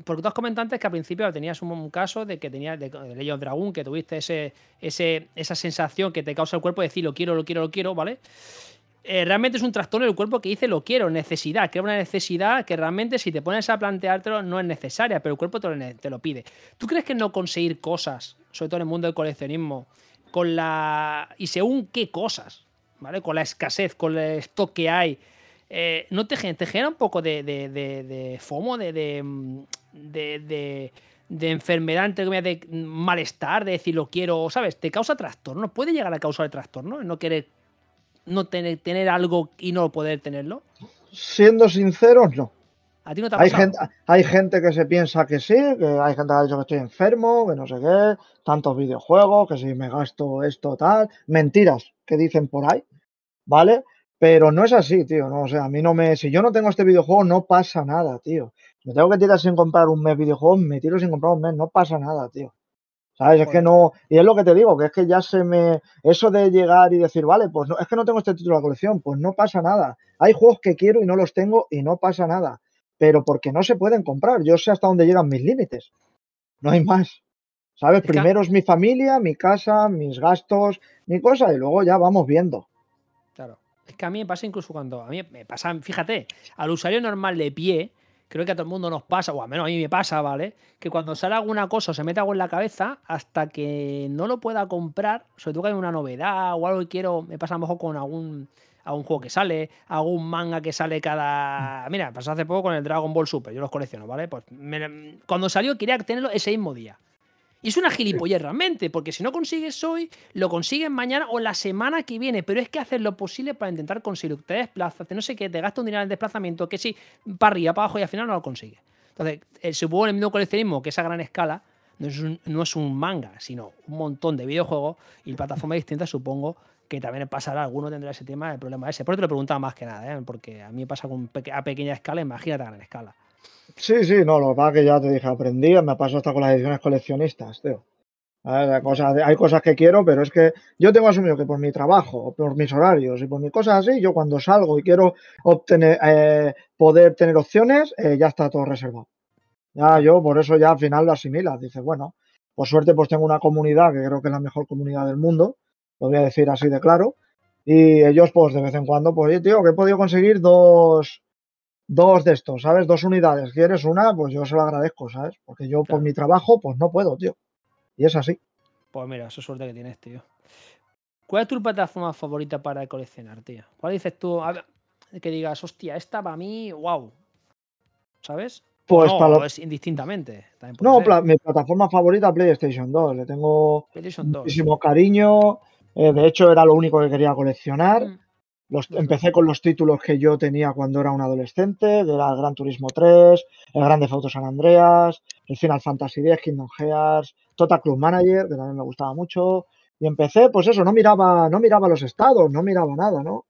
Porque tú has comentado antes que al principio tenías un, caso de que tenías de, de Legend of Dragon, que tuviste ese, ese, esa sensación que te causa el cuerpo de decir lo quiero, lo quiero, lo quiero, ¿vale? Eh, realmente es un trastorno del cuerpo que dice lo quiero, necesidad, que es una necesidad que realmente si te pones a planteártelo no es necesaria, pero el cuerpo te lo pide. ¿Tú crees que no conseguir cosas, sobre todo en el mundo del coleccionismo, con la. y según qué cosas, ¿vale? Con la escasez, con el stock que hay, eh, ¿no te, te, genera un poco de, de, de, FOMO, de, de, enfermedad, de malestar, de decir lo quiero, ¿sabes? ¿Te causa trastorno? ¿Puede llegar a causar trastorno? ¿No querer no tener, tener algo y no poder tenerlo? Siendo sinceros, no. ¿A ti no te ha hay, gente, hay gente que se piensa que sí, que hay gente que ha dicho que estoy enfermo, que no sé qué, tantos videojuegos, que si me gasto esto, tal. Mentiras que dicen por ahí, ¿vale? Pero no es así, tío. No, o sea, a mí no me. Si yo no tengo este videojuego, no pasa nada, tío. Me tengo que tirar sin comprar un mes videojuego, me tiro sin comprar un mes, no pasa nada, tío. ¿Sabes? Es que no. Y es lo que te digo, que es que ya se me. Eso de llegar y decir, vale, pues no, es que no tengo este título de colección, pues no pasa nada. Hay juegos que quiero y no los tengo y no pasa nada. Pero porque no se pueden comprar. Yo sé hasta dónde llegan mis límites. No hay más. ¿Sabes? Primero es mi familia, mi casa, mis gastos, mi cosa, y luego ya vamos viendo. Claro. Es que a mí me pasa incluso cuando. A mí me pasa, fíjate, al usuario normal de pie, creo que a todo el mundo nos pasa, o al menos a mí me pasa, ¿vale? Que cuando sale alguna cosa o se mete algo en la cabeza, hasta que no lo pueda comprar, sobre todo que hay una novedad o algo que quiero, me pasa a lo mejor con algún, algún juego que sale, algún manga que sale cada. Mira, pasó hace poco con el Dragon Ball Super, yo los colecciono, ¿vale? Pues cuando salió quería tenerlo ese mismo día. Y es una gilipollez realmente, porque si no consigues hoy, lo consigues mañana o la semana que viene. Pero es que haces lo posible para intentar conseguirlo. Te desplazas, no sé qué, te gastas un dinero en desplazamiento, que sí, para arriba, para abajo y al final no lo consigues. Entonces, eh, supongo en el mismo coleccionismo que esa gran escala no es, un, no es un manga, sino un montón de videojuegos y plataformas distintas, supongo que también pasará, alguno tendrá ese tema, el problema ese. Por eso te lo preguntaba más que nada, ¿eh? porque a mí me pasa con, a pequeña escala, imagínate a gran escala. Sí, sí, no, lo que pasa es que ya te dije, aprendí, me pasó hasta con las ediciones coleccionistas, tío. Hay cosas, hay cosas que quiero, pero es que yo tengo asumido que por mi trabajo, por mis horarios y por mis cosas así, yo cuando salgo y quiero obtener, eh, poder tener opciones, eh, ya está todo reservado. Ya yo por eso ya al final lo asimilas. Dices, bueno, por suerte pues tengo una comunidad que creo que es la mejor comunidad del mundo, lo voy a decir así de claro. Y ellos pues de vez en cuando, pues, tío, que he podido conseguir dos, dos de estos, ¿sabes? Dos unidades. ¿Quieres una? Pues yo se lo agradezco, ¿sabes? Porque yo por mi trabajo, pues no puedo, tío. Y es así. Pues mira, eso suerte que tienes, tío. ¿Cuál es tu plataforma favorita para coleccionar, tío? ¿Cuál dices tú? que digas, hostia, esta para mí, wow. ¿Sabes? Pues no, es indistintamente. No, mi plataforma favorita PlayStation 2. Le tengo muchísimo cariño. Eh, de hecho, era lo único que quería coleccionar. Mm empecé con los títulos que yo tenía cuando era un adolescente, era Gran Turismo 3, el Grande Auto San Andreas, el Final Fantasy X, Kingdom Hearts, Total Club Manager, que también me gustaba mucho. Y empecé, pues eso, no miraba, no miraba los estados, no miraba nada, ¿no?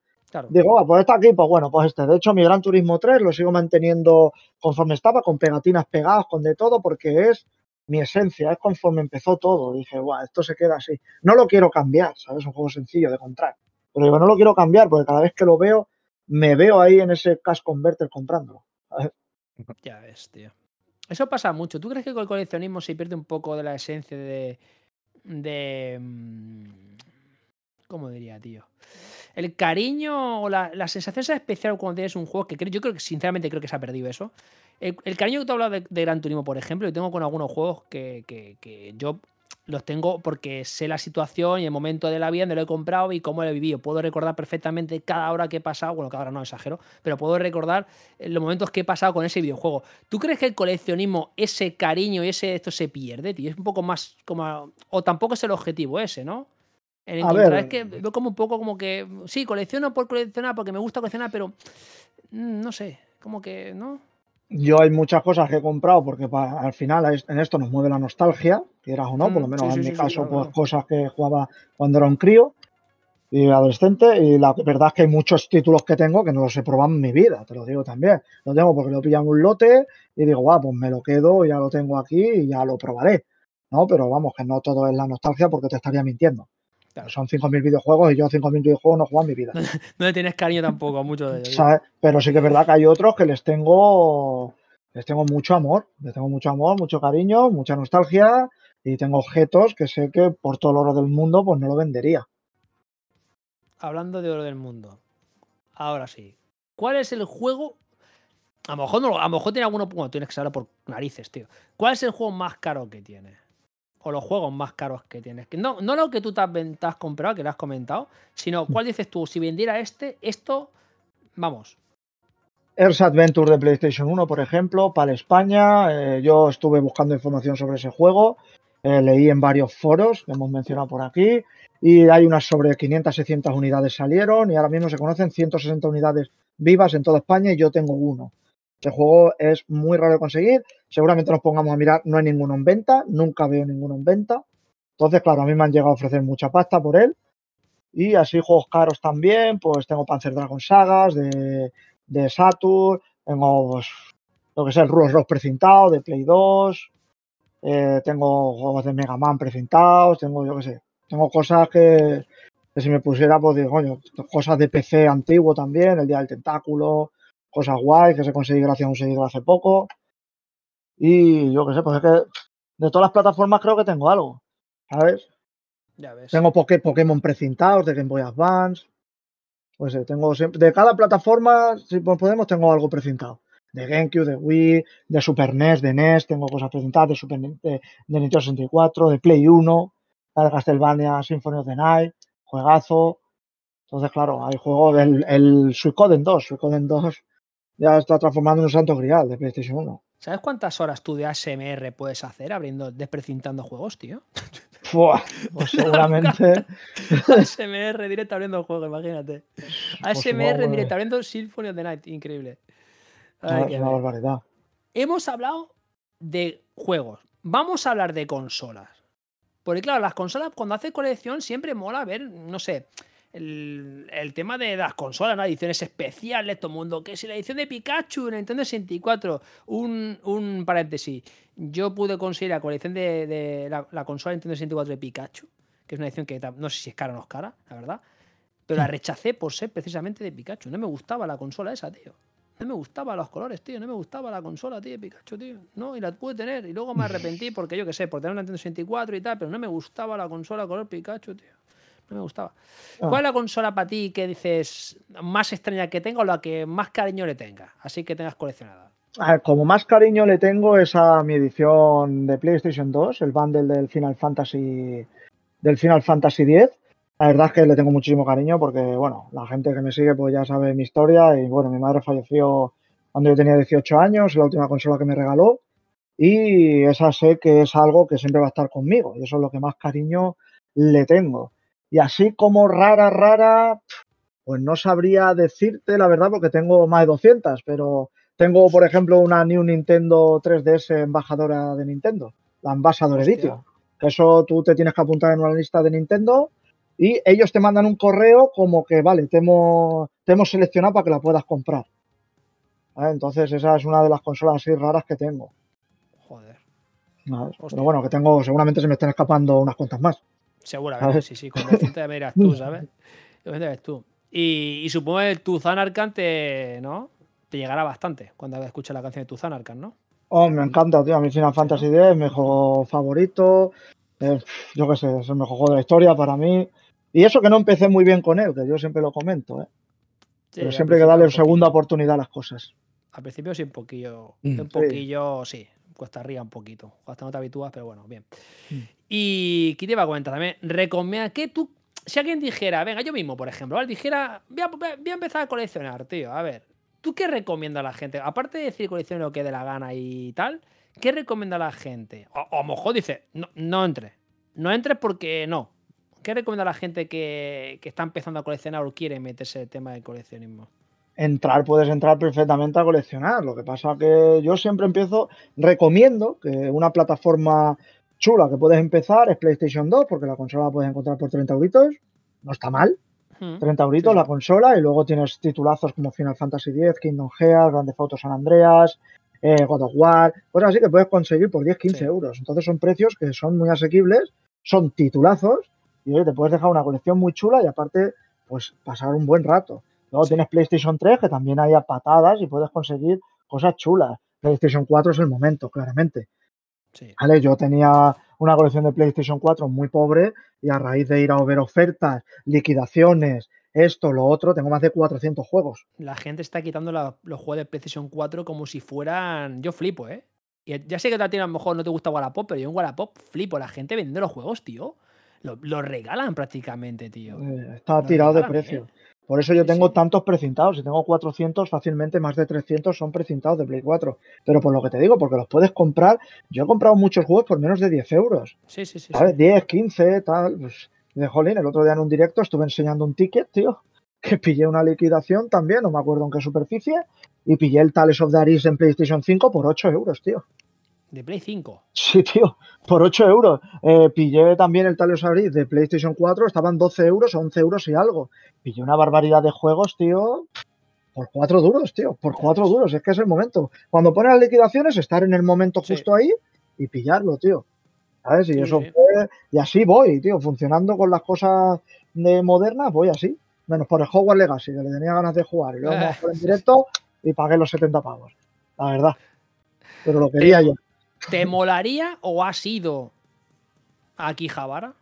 Digo, ah, pues está aquí, pues bueno, pues este. De hecho, mi Gran Turismo 3 lo sigo manteniendo conforme estaba, con pegatinas pegadas, con de todo, porque es mi esencia, es conforme empezó todo. Dije, guau, esto se queda así. No lo quiero cambiar, ¿sabes? Es un juego sencillo de comprar. Pero digo, no lo quiero cambiar porque cada vez que lo veo, me veo ahí en ese cash converter comprándolo. Ya ves, tío. Eso pasa mucho. ¿Tú crees que con el coleccionismo se pierde un poco de la esencia de. de. ¿Cómo diría, tío? El cariño o la, la sensación especial cuando tienes un juego que creo, yo creo que sinceramente creo que se ha perdido eso. El, cariño que tú hablado de, Gran Turismo, por ejemplo, yo tengo con algunos juegos que, que, que yo los tengo porque sé la situación y el momento de la vida donde lo he comprado y cómo lo he vivido. Puedo recordar perfectamente cada hora que he pasado, bueno, cada hora no exagero, pero puedo recordar eh, los momentos que he pasado con ese videojuego. ¿Tú crees que el coleccionismo, ese cariño y ese esto se pierde, tío? Es un poco más como. O tampoco es el objetivo ese, ¿no? En a es que veo como un poco como que. Sí, colecciono por coleccionar porque me gusta coleccionar, pero. Mm, no sé, como que. ¿No? Yo hay muchas cosas que he comprado porque al final en esto nos mueve la nostalgia, quieras o no, por lo mm, menos en mi caso, pues cosas que jugaba cuando era un crío. y adolescente. Y la verdad es que hay muchos títulos que tengo que no los he probado en mi vida, te lo digo también. Lo tengo porque lo pillan un lote y digo, guau, pues me lo quedo, ya lo tengo aquí y ya lo probaré. ¿no? Pero vamos, que no todo es la nostalgia porque te estaría mintiendo. Son 5.000 videojuegos y yo 5.000 videojuegos no juego en mi vida. no le tienes cariño tampoco a muchos de ellos. Pero sí que es verdad que hay otros que les tengo, les tengo mucho amor, les tengo mucho amor, mucho cariño, mucha nostalgia y tengo objetos que sé que por todo el oro del mundo pues no lo vendería. Hablando de oro del mundo, ahora sí. ¿Cuál es el juego? A lo mejor, no, a lo mejor tiene alguno, bueno, tienes que saberlo por narices, tío. ¿Cuál es el juego más caro que tiene? O los juegos más caros que tienes. No, no lo que tú te has, comprado, que lo has comentado, sino mm. cuál dices tú, si vendiera este, esto, vamos. Earth Adventure de PlayStation 1, por ejemplo, para España. Eh, yo estuve buscando información sobre ese juego. Eh, leí en varios foros que hemos mencionado por aquí. Y hay unas sobre 500, 600 unidades salieron. Y ahora mismo se conocen 160 unidades vivas en toda España y yo tengo uno. Este juego es muy raro de conseguir. Seguramente nos pongamos a mirar, no hay ninguno en venta, nunca veo ninguno en venta. Entonces, claro, a mí me han llegado a ofrecer mucha pasta por él. Y así juegos caros también, pues tengo Panzer Dragon Sagas de, de Saturn, tengo pues, lo que sea el Rules Rock precintado de Play 2, eh, tengo juegos de Mega Man precintados, tengo yo qué sé, tengo cosas que, que si me pusiera, pues digo, coño, cosas de PC antiguo también, el Día del Tentáculo, cosas guay que se consigue gracias a un seguidor hace poco. Y yo qué sé, pues es que de todas las plataformas creo que tengo algo, ¿sabes? Ya ves. Tengo Pokémon precintados de Game Boy Advance. Pues tengo siempre, de cada plataforma, si podemos, tengo algo precintado. De GameCube, de Wii, de Super NES, de NES, tengo cosas precintadas de Super de, de Nintendo 64, de Play 1, de Castlevania Symphony of the Night, juegazo. Entonces, claro, hay juegos del el Suicoden 2, Suicoden 2 ya está transformando en un santo grial de PlayStation 1. ¿Sabes cuántas horas tú de ASMR puedes hacer abriendo, desprecintando juegos, tío? pues seguramente. ASMR directo abriendo el juego, imagínate. ASMR pues directo abriendo Symphony of the Night, increíble. Ay, una barbaridad. Hemos hablado de juegos. Vamos a hablar de consolas. Porque claro, las consolas cuando hace colección siempre mola ver, no sé, el, tema de las consolas, ¿no? ediciones especiales, todo el mundo, que si la edición de Pikachu en Nintendo 64, un, un paréntesis, yo pude conseguir la colección de, la, consola de Nintendo 64 de Pikachu, que es una edición que no sé si es cara o no es cara, la verdad, pero la rechacé por ser precisamente de Pikachu, no me gustaba la consola esa, tío. No me gustaban los colores, tío. No me gustaba la consola, tío, de Pikachu, tío. No, y la pude tener. Y luego me arrepentí porque yo qué sé, por tener una Nintendo 64 y tal, pero no me gustaba la consola color Pikachu, tío no me gustaba. Ah. ¿Cuál es la consola para ti que dices más extraña que tenga o la que más cariño le tenga? Así que tengas coleccionada. como más cariño le tengo es a mi edición de PlayStation 2, el bundle del Final Fantasy del Final Fantasy X. La verdad es que le tengo muchísimo cariño porque, bueno, la gente que me sigue pues ya sabe mi historia y, bueno, mi madre falleció cuando yo tenía 18 años, la última consola que me regaló y esa sé que es algo que siempre va a estar conmigo y eso es lo que más cariño le tengo. Y así como rara, rara, pues no sabría decirte la verdad porque tengo más de 200, pero tengo, por ejemplo, una New Nintendo 3DS embajadora de Nintendo, la Ambassador Edition. Eso tú te tienes que apuntar en una lista de Nintendo y ellos te mandan un correo como que, vale, te hemos, seleccionado para que la puedas comprar. Entonces esa es una de las consolas así raras que tengo. Joder. Pero bueno, que tengo, seguramente se me están escapando unas cuantas más. Seguramente, sí, sí, con te miras tú, ¿sabes? ves tú. Y, supongo que tu Zanarkand te, ¿no? te llegará bastante cuando escuches la canción de tu Zanarkand, ¿no? Oh, me encanta, tío. A mí Final Fantasy X es mi juego favorito. yo qué sé, es el mejor juego de la historia para mí. Y eso que no empecé muy bien con él, que yo siempre lo comento, ¿eh? Pero siempre hay que darle segunda oportunidad a las cosas. Al principio sí, un poquillo. Mm. Un poquillo, sí cuesta arriba un poquito. Hasta no te habitúas, pero bueno, bien. Y ¿qué te iba a comentar también? Recomienda que tú, si alguien dijera, venga, yo mismo, por ejemplo, ¿vale? dijera, voy a, empezar a coleccionar, tío, a ver, ¿tú qué recomiendas a la gente? Aparte de decir coleccione lo que dé la gana y tal, ¿qué recomienda a la gente? O, a lo mejor dice, no, no entres. No entres porque no. ¿Qué recomienda a la gente que, que está empezando a coleccionar o quiere meterse en el tema del coleccionismo? entrar, puedes entrar perfectamente a coleccionar. Lo que pasa que yo siempre empiezo, recomiendo que una plataforma chula que puedes empezar es PlayStation 2, porque la consola la puedes encontrar por 30 euritos, no está mal. Mm. 30 euritos Sí, la consola y luego tienes titulazos como Final Fantasy X, Kingdom Hearts, Grande Auto San Andreas, eh, God of War, cosas así que puedes conseguir por 10-15 Sí. euros. Entonces son precios que son muy asequibles, son titulazos y oye, te puedes dejar una colección muy chula y aparte pues pasar un buen rato. Luego Sí. tienes PlayStation 3 que también hay a patadas y puedes conseguir cosas chulas. PlayStation 4 es el momento, claramente. Sí. ¿vale? Yo tenía una colección de PlayStation 4 muy pobre y a raíz de ir a ver ofertas, liquidaciones, esto, lo otro, tengo más de 400 juegos. La gente está quitando la- los juegos de PlayStation 4 como si fueran. Yo flipo, ¿eh? Y ya sé que a ti a lo mejor no te gusta Wallapop, pero yo en Wallapop flipo. La gente vende los juegos, tío. Lo, lo regalan prácticamente, tío. Eh, está Lo tirado de regalan, precio. ¿eh? Por eso yo tengo sí. tantos precintados. Si tengo 400, fácilmente más de 300 son precintados de Play 4. Pero por lo que te digo, porque los puedes comprar. Yo he comprado muchos juegos por menos de 10 euros. Sí, sí, sí. ¿Sabes? sí. 10, 15, tal. Pues, de jolín, el otro día en un directo estuve enseñando un ticket, tío. Que pillé una liquidación también, no me acuerdo en qué superficie. Y pillé el Tales of the Aris en PlayStation 5 por 8 euros, tío. De Play 5. Sí, tío, por 8 euros. Eh, pillé también el the Aris de PlayStation 4, estaban 12 euros, 11 euros y algo. Pillé una barbaridad de juegos, tío. Por 4 duros, tío, por 4 duros, es que es el momento. Cuando pones las liquidaciones, estar en el momento Sí. justo ahí y pillarlo, tío. ¿Sabes? Y Sí, eso sí. fue- y así voy, tío, funcionando con las cosas de modernas, voy así. Menos por el Hogwarts Legacy, que le tenía ganas de jugar. Y luego me Ah. en directo y pagué los 70 pavos. La verdad. Pero lo quería yo. ¿Te molaría o has ido a Akihabara?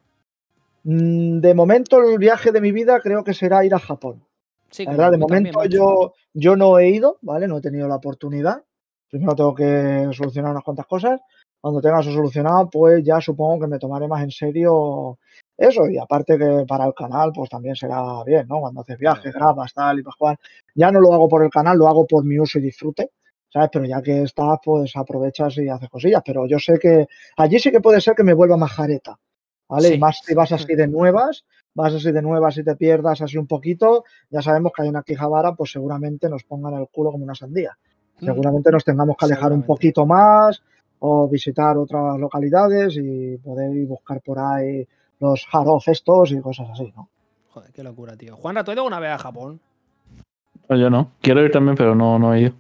Mm, De momento, el viaje de mi vida creo que será ir a Japón. Sí, La como verdad, de momento yo, yo no he ido, ¿vale? No he tenido la oportunidad. Primero tengo que solucionar unas cuantas cosas. Cuando tenga eso solucionado, pues ya supongo que me tomaré más en serio eso. Y aparte que para el canal, pues también será bien, ¿no? Cuando haces viajes, grabas, tal, y jugar. Ya no lo hago por el canal, lo hago por mi uso y disfrute. ¿Sabes? Pero ya que estás, pues aprovechas y haces cosillas. Pero yo sé que allí sí que puede ser que me vuelva majareta. ¿Vale? Sí. Y más si vas así de nuevas, vas así de nuevas y te pierdas así un poquito, ya sabemos que hay una Quijabara, pues seguramente nos pongan el culo como una sandía. Mm. Seguramente nos tengamos que alejar un poquito más o visitar otras localidades y poder ir buscar por ahí los hard estos y cosas así, ¿no? Joder, qué locura, tío. Juanra, ¿tú has ido alguna vez a Japón? No, yo no. Quiero ir también, pero no, no he ido.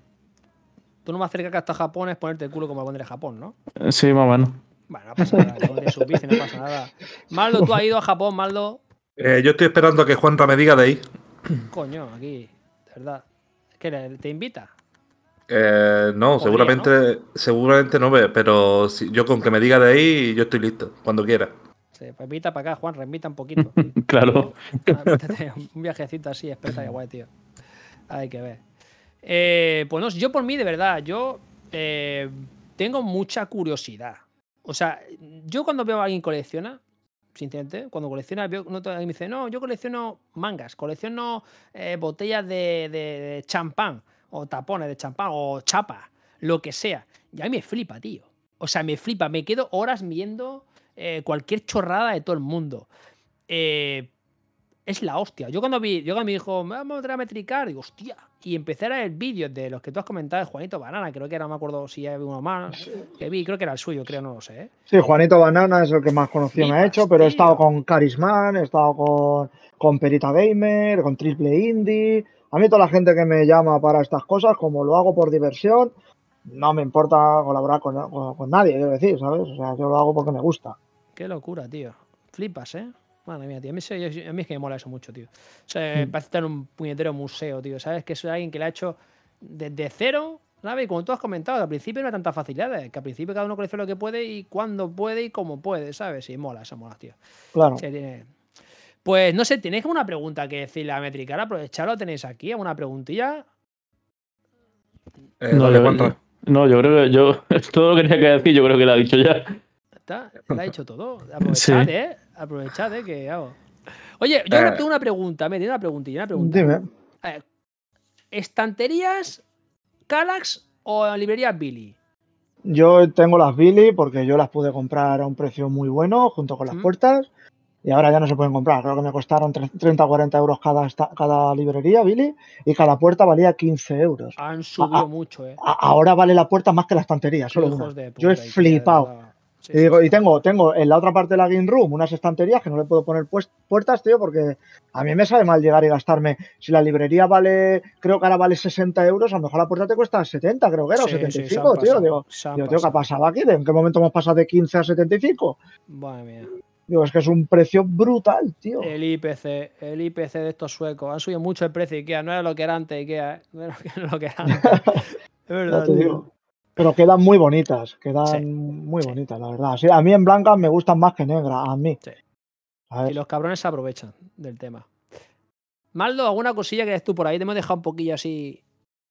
Tú no más cerca que hasta Japón es ponerte el culo como pondré Japón, ¿no? Sí, más o menos. Bueno, no pasa nada. No tienes su bici, no pasa nada. Maldo, tú has ido a Japón, Maldo. Eh, yo estoy esperando a que Juanra me diga de ahí. Coño, aquí, de verdad. ¿Qué le- te invita? Eh, no, Podría, seguramente, seguramente no ve, pero si- yo con que me diga de ahí, yo estoy listo, cuando quiera. Sí, pues invita para acá, Juan, invita un poquito. Claro. Ah, un viajecito así, expresa y guay, tío. Hay que ver. Eh, pues no, yo por mí, de verdad, yo eh, tengo mucha curiosidad. O sea, yo cuando veo a alguien colecciona, sinceramente, cuando colecciona, veo, no, alguien me dice, no, yo colecciono mangas, colecciono eh, botellas de, champán, o tapones de champán, o chapa, lo que sea. Y a mí me flipa, tío. O sea, me flipa, me quedo horas viendo eh, cualquier chorrada de todo el mundo. Es la hostia. Yo cuando vi, yo cuando me dijo, vamos a traer a metricar, digo, hostia. Y empecé a ver vídeos de los que tú has comentado de Juanito Banana, creo que era, no me acuerdo si había uno más, que vi, creo que era el suyo, creo, no lo sé. ¿eh? Sí, Juanito Banana es el que más conocido me ha hecho, pero he estado con Carisman, he estado con, con Perita Gamer, con Triple Indie. A mí toda la gente que me llama para estas cosas, como lo hago por diversión, no me importa colaborar con, con- con nadie, quiero decir, ¿sabes? O sea, yo lo hago porque me gusta. Qué locura, tío. Flipas, ¿eh? Madre mía, tío. A mí, se- a mí es que me mola eso mucho, tío. O sea, Mm. parece estar en un puñetero museo, tío. ¿Sabes? Que soy alguien que lo ha hecho desde cero, ¿sabes? Y como tú has comentado, que al principio no hay tantas facilidades. Que al principio cada uno colecciona lo que puede y cuando puede y como puede, ¿sabes? Y mola, eso mola, tío. Claro. Se tiene- Pues no sé, ¿tenéis alguna pregunta que decirle a Metricar? Aprovecharlo, tenéis aquí, alguna preguntilla. Eh, No, dale, yo, no, yo creo que yo. Todo lo que tenía que decir, yo creo que lo ha dicho ya. ¿Está? Lo ha dicho todo. Aprovechad, Sí. ¿eh? Aprovechad, ¿eh? Que hago. Oye, yo Eh. tengo una pregunta, me tiene una preguntilla, una pregunta. Dime. Eh, ¿Estanterías Calax o librerías Billy? Yo tengo las Billy porque yo las pude comprar a un precio muy bueno junto con las puertas y ahora ya no se pueden comprar. Creo que me costaron tre- 30 o 40 euros cada, cada librería Billy y cada puerta valía 15 euros. Han subido mucho, ¿eh? A- ahora vale la puerta más que la estantería, solo una. de Yo he flipado. Sí, Y, digo, sí. y tengo, tengo en la otra parte de la Game Room unas estanterías que no le puedo poner puertas, tío, porque a mí me sabe mal llegar y gastarme. Si la librería vale, creo que ahora vale 60 euros, a lo mejor la puerta te cuesta 70, creo que era, o Sí, sí, se han 75, tío. pasado, Digo, digo, tío, ¿qué ha pasado. aquí? ¿En qué momento hemos pasado de 15 a 75? Madre mía. Digo, es que es un precio brutal, tío. El IPC, el IPC de estos suecos. Han subido mucho el precio de Ikea. No era lo que era antes Ikea, ¿eh? No era lo que era antes. es verdad, te tío. digo. Pero quedan muy bonitas, quedan Sí, muy sí. bonitas, la verdad. Sí, a mí en blancas me gustan más que negras, a mí. Sí. A Y los cabrones se aprovechan del tema. Maldo, ¿alguna cosilla que des tú por ahí? Te hemos dejado un poquillo así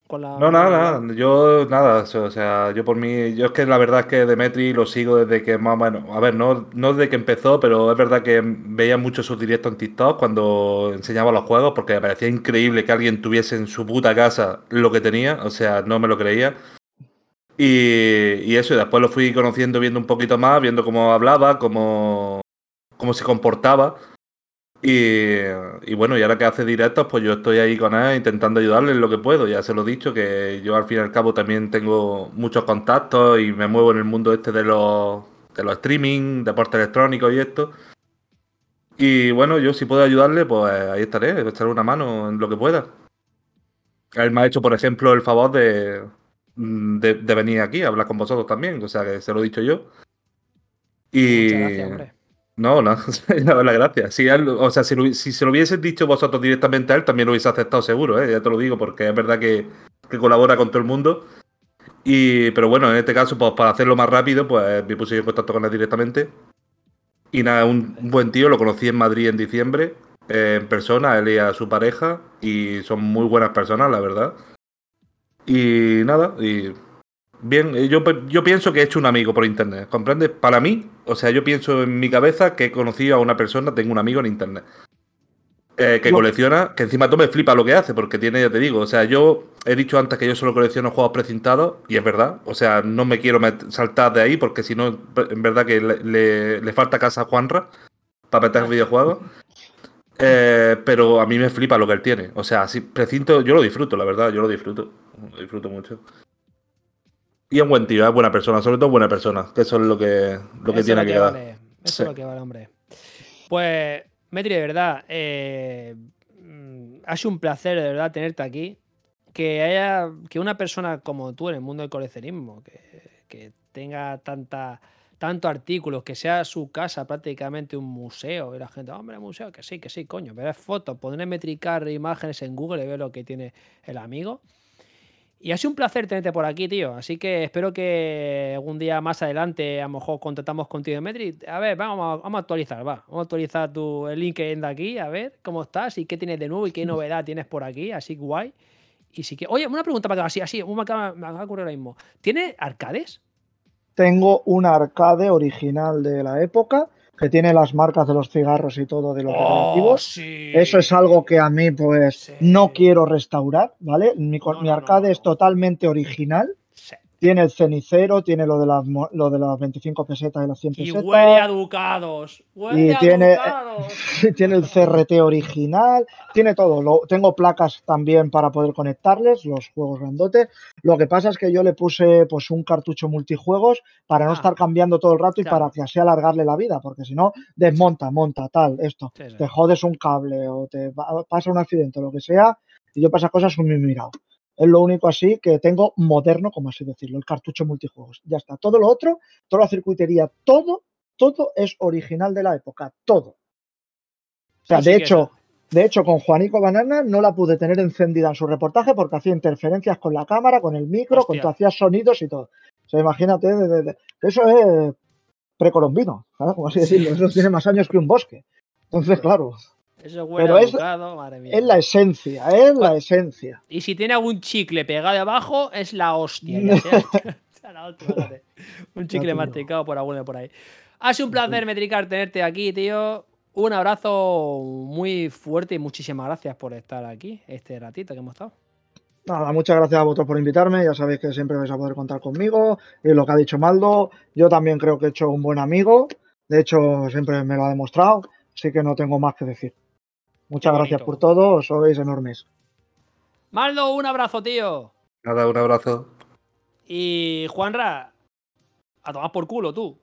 con la. No, nada, nada. Yo, nada. O sea, yo por mí. Yo es que la verdad es que Demetri lo sigo desde que más o menos. A ver, no, no desde que empezó, pero es verdad que veía mucho sus directos en TikTok cuando enseñaba los juegos, porque me parecía increíble que alguien tuviese en su puta casa lo que tenía. O sea, no me lo creía. Y, eso, y después lo fui conociendo, viendo un poquito más, viendo cómo hablaba, cómo, cómo se comportaba. Y, y bueno, y ahora que hace directos, pues yo estoy ahí con él intentando ayudarle en lo que puedo. Ya se lo he dicho, que yo al fin y al cabo también tengo muchos contactos y me muevo en el mundo este de los, de los streaming, deporte electrónico y esto. Y bueno, yo si puedo ayudarle, pues ahí estaré, echarle una mano en lo que pueda. Él me ha hecho, por ejemplo, el favor de, de, de venir aquí a hablar con vosotros también, o sea que se lo he dicho yo. Y... Muchas gracias, hombre. No, no, la gracia. Si él- o sea, si, lo- si se lo hubieses dicho vosotros directamente a él, también lo hubiese aceptado seguro, ¿eh? ya te lo digo, porque es verdad que, que colabora con todo el mundo. Y, pero bueno, en este caso, pues para hacerlo más rápido, pues me puse en contacto con él directamente. Y nada, un, un buen tío, lo conocí en Madrid en diciembre, eh, en persona, él y a su pareja, y son muy buenas personas, la verdad. Y nada, y Bien, eh, yo, yo pienso que he hecho un amigo por internet, ¿comprendes? Para mí, o sea, yo pienso en mi cabeza que he conocido a una persona, tengo un amigo en internet. eh, que colecciona, que encima todo me flipa lo que hace, porque tiene, ya te digo, o sea, yo he dicho antes que yo solo colecciono juegos precintados, y es verdad, o sea, no me quiero saltar de ahí, porque si no, en verdad que le, le- le falta casa a Juanra para meter videojuegos. Eh, pero a mí me flipa lo que él tiene. O sea, si precinto, yo lo disfruto, la verdad, yo lo disfruto. Lo disfruto mucho. Y es un buen tío, es buena persona, sobre todo buena persona, que eso es lo que, lo que Eso tiene que que dar. vale. Eso Sí. es lo que vale, hombre. Pues, Metri, de verdad, eh, mm, ha sido un placer, de verdad, tenerte aquí. Que haya, que una persona como tú en el mundo del coleccionismo, que, que tenga tanta, tanto artículos, que sea su casa prácticamente un museo, y la gente, hombre, museo, que sí, que sí, coño, ver fotos, poner metricar imágenes en Google y ver lo que tiene el amigo. Y ha sido un placer tenerte por aquí, tío. Así que espero que algún día más adelante a lo mejor contactamos contigo en Metri. A ver, vamos a, vamos a actualizar, va. Vamos a actualizar tu, el LinkedIn de aquí, a ver cómo estás y qué tienes de nuevo y qué novedad tienes por aquí. Así guay. Y sí que. Oye, una pregunta para que así, así, me acaba, me acaba de ocurrir ahora mismo. ¿Tiene arcades? Tengo un arcade original de la época que tiene las marcas de los cigarros y todo de los. Oh, sí. Eso es algo que a mí, pues, Sí. no quiero restaurar, ¿vale? Mi, No, mi no, arcade no. es totalmente original. Tiene el cenicero, tiene lo de las, lo de las 25 pesetas y las 100 Y pesetas. huele a ducados. Huele Y a tiene- ducados. tiene el CRT original, tiene todo. Lo- tengo placas también para poder conectarles, los juegos grandotes. Lo que pasa es que yo le puse pues un cartucho multijuegos para no Ah. estar cambiando todo el rato y para que así alargarle la vida, porque si no, desmonta, monta, tal, esto. Sí, sí. Te jodes un cable o te pasa un accidente o lo que sea, y yo para esas cosas un mirado. Es lo único así que tengo moderno, como así decirlo, el cartucho multijuegos. Ya está. Todo lo otro, toda la circuitería, todo, todo es original de la época, todo. O sea, de hecho, de hecho, con Juanico Banana no la pude tener encendida en su reportaje porque hacía interferencias con la cámara, con el micro, con hacía sonidos y todo. O sea, imagínate, de- de- de- eso es precolombino, ¿sabes? Como así decirlo. Eso tiene más años que un bosque. Entonces, claro, Eso huele Pero a es- ducado, madre mía. es la esencia, es la esencia. Y si tiene algún chicle pegado abajo, es la hostia. ya sea. Sea la hostia, fíjate. un chicle masticado por alguno por ahí. Ha sido un placer, Metricar, tenerte aquí, tío. Un abrazo muy fuerte y muchísimas gracias por estar aquí este ratito que hemos estado. Nada, muchas gracias a vosotros por invitarme. Ya sabéis que siempre vais a poder contar conmigo. Y lo que ha dicho Maldo, yo también creo que he hecho un buen amigo. De hecho, siempre me lo ha demostrado. Así que no tengo más que decir. Muchas gracias por todo, sois enormes. Maldo, un abrazo, tío. Nada, un abrazo. Y Juanra, a tomar por culo tú.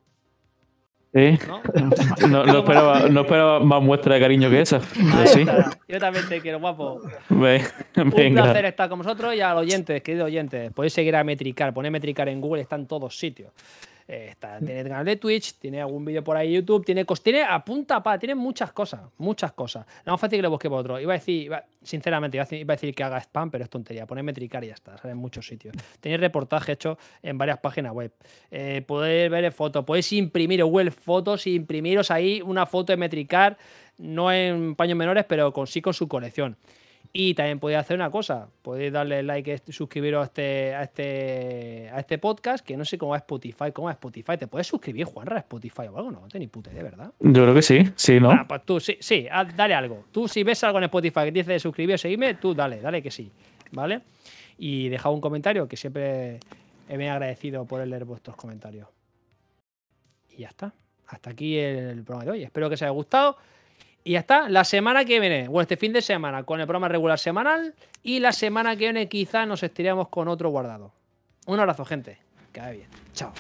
¿no? No, esperaba, no, esperaba, más muestra de cariño que esa. Sí. Yo también te quiero, guapo. Venga. Un placer estar con vosotros y a los oyentes, queridos oyentes. Podéis seguir a Metricar, poner Metricar en Google, está en todos sitios. Eh, tiene el canal de Twitch, tiene algún vídeo por ahí YouTube, tiene, tiene a punta pa, tiene muchas cosas, muchas cosas. No es fácil que lo busque por otro. Iba a decir, sinceramente, iba a decir, que haga spam, pero es tontería. Pone metricar y ya está, sale en muchos sitios. Tenéis reportaje hecho en varias páginas web. Eh, podéis ver fotos, podéis imprimir Google Fotos y imprimiros ahí una foto de metricar, no en paños menores, pero con, sí con su colección. Y también podéis hacer una cosa, podéis darle like y suscribiros a este, a este, a este podcast, que no sé cómo es Spotify, cómo es Spotify. ¿Te puedes suscribir, Juanra, a Spotify o algo? No, no ni puta idea, ¿verdad? Yo creo que sí, sí, ¿no? Ah, pues tú, sí, sí, dale algo. Tú si ves algo en Spotify que dice suscribir o seguirme, tú dale, dale que sí, ¿vale? Y deja un comentario, que siempre he bien agradecido por leer vuestros comentarios. Y ya está. Hasta aquí el programa de hoy. Espero que os haya gustado. Y ya está. La semana que viene, bueno, este fin de semana, con el programa regular semanal. Y la semana que viene, quizá nos estiremos con otro guardado. Un abrazo, gente. Que vaya bien. Chao.